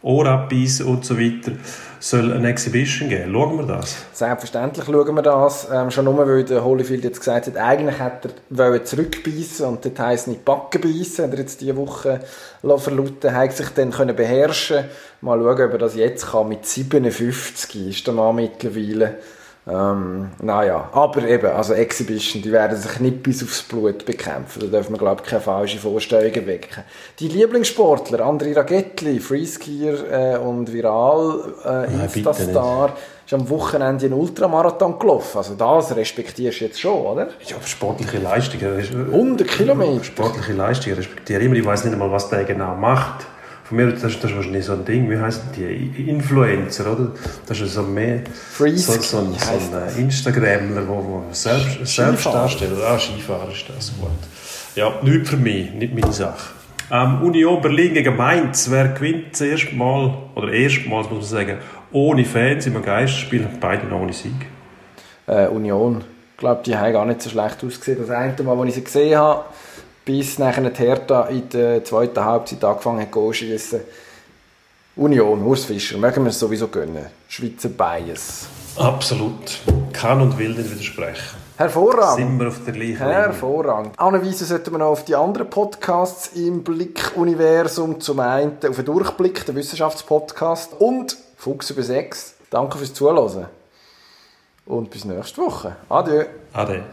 Ohr abbeissen und so weiter, soll eine Exhibition geben. Schauen wir das. Selbstverständlich schauen wir das. Ähm, schon nur, weil der Holyfield jetzt gesagt hat, eigentlich hätte er zurückbeissen und der heisst nicht backen beißen. Hat er jetzt diese Woche verlauten, hat sich dann können beherrschen. Mal schauen, ob er das jetzt kann. Mit 57 ist der Mann mittlerweile. Ähm, naja, aber eben, also Exhibition, die werden sich nicht bis aufs Blut bekämpfen. Da dürfen wir, glaube ich, keine falschen Vorstellungen wecken. Die Lieblingssportler, André Ragettli, Freeskier äh, und Viral äh, bitte Insta-Star, ist am Wochenende einen Ultramarathon gelaufen. Also das respektierst du jetzt schon, oder? Ja, aber sportliche Leistungen. 100 Kilometer. Sportliche Leistungen respektiere ich immer. Ich weiß nicht einmal, was der genau macht. Von mir, das, ist- das ist wahrscheinlich so ein Ding, wie heißen die? Influencer, oder? Das ist so mehr Freeze, so, so ein, so ein äh, Instagramler, wo, wo selbst, selbst darstellt. Ah, Skifahrer ist das, gut. Ja, nicht für mich, nicht meine Sache. Ähm, Union Berlin gegen Mainz, wer gewinnt das erste Mal, oder erstmals muss man sagen, ohne Fans im Geisterspiel, beide noch ohne Sieg. Äh, Union. Ich glaube, die haben gar nicht so schlecht ausgesehen. Das eine Mal, als ich sie gesehen habe, bis nachher die Hertha in der zweiten Halbzeit angefangen hat, zu schiessen. Union, Urs Fischer, mögen wir es sowieso gönnen. Schweizer Bias. Absolut. Kann und will nicht widersprechen. Hervorragend. Sind wir auf der gleichen. Hervorragend. Anweisen sollten wir noch auf die anderen Podcasts im Blick-Universum. Zum einen auf den Durchblick, den Wissenschaftspodcast und Fuchs über sechs. Danke fürs Zuhören. Und bis nächste Woche. Adieu. Ade.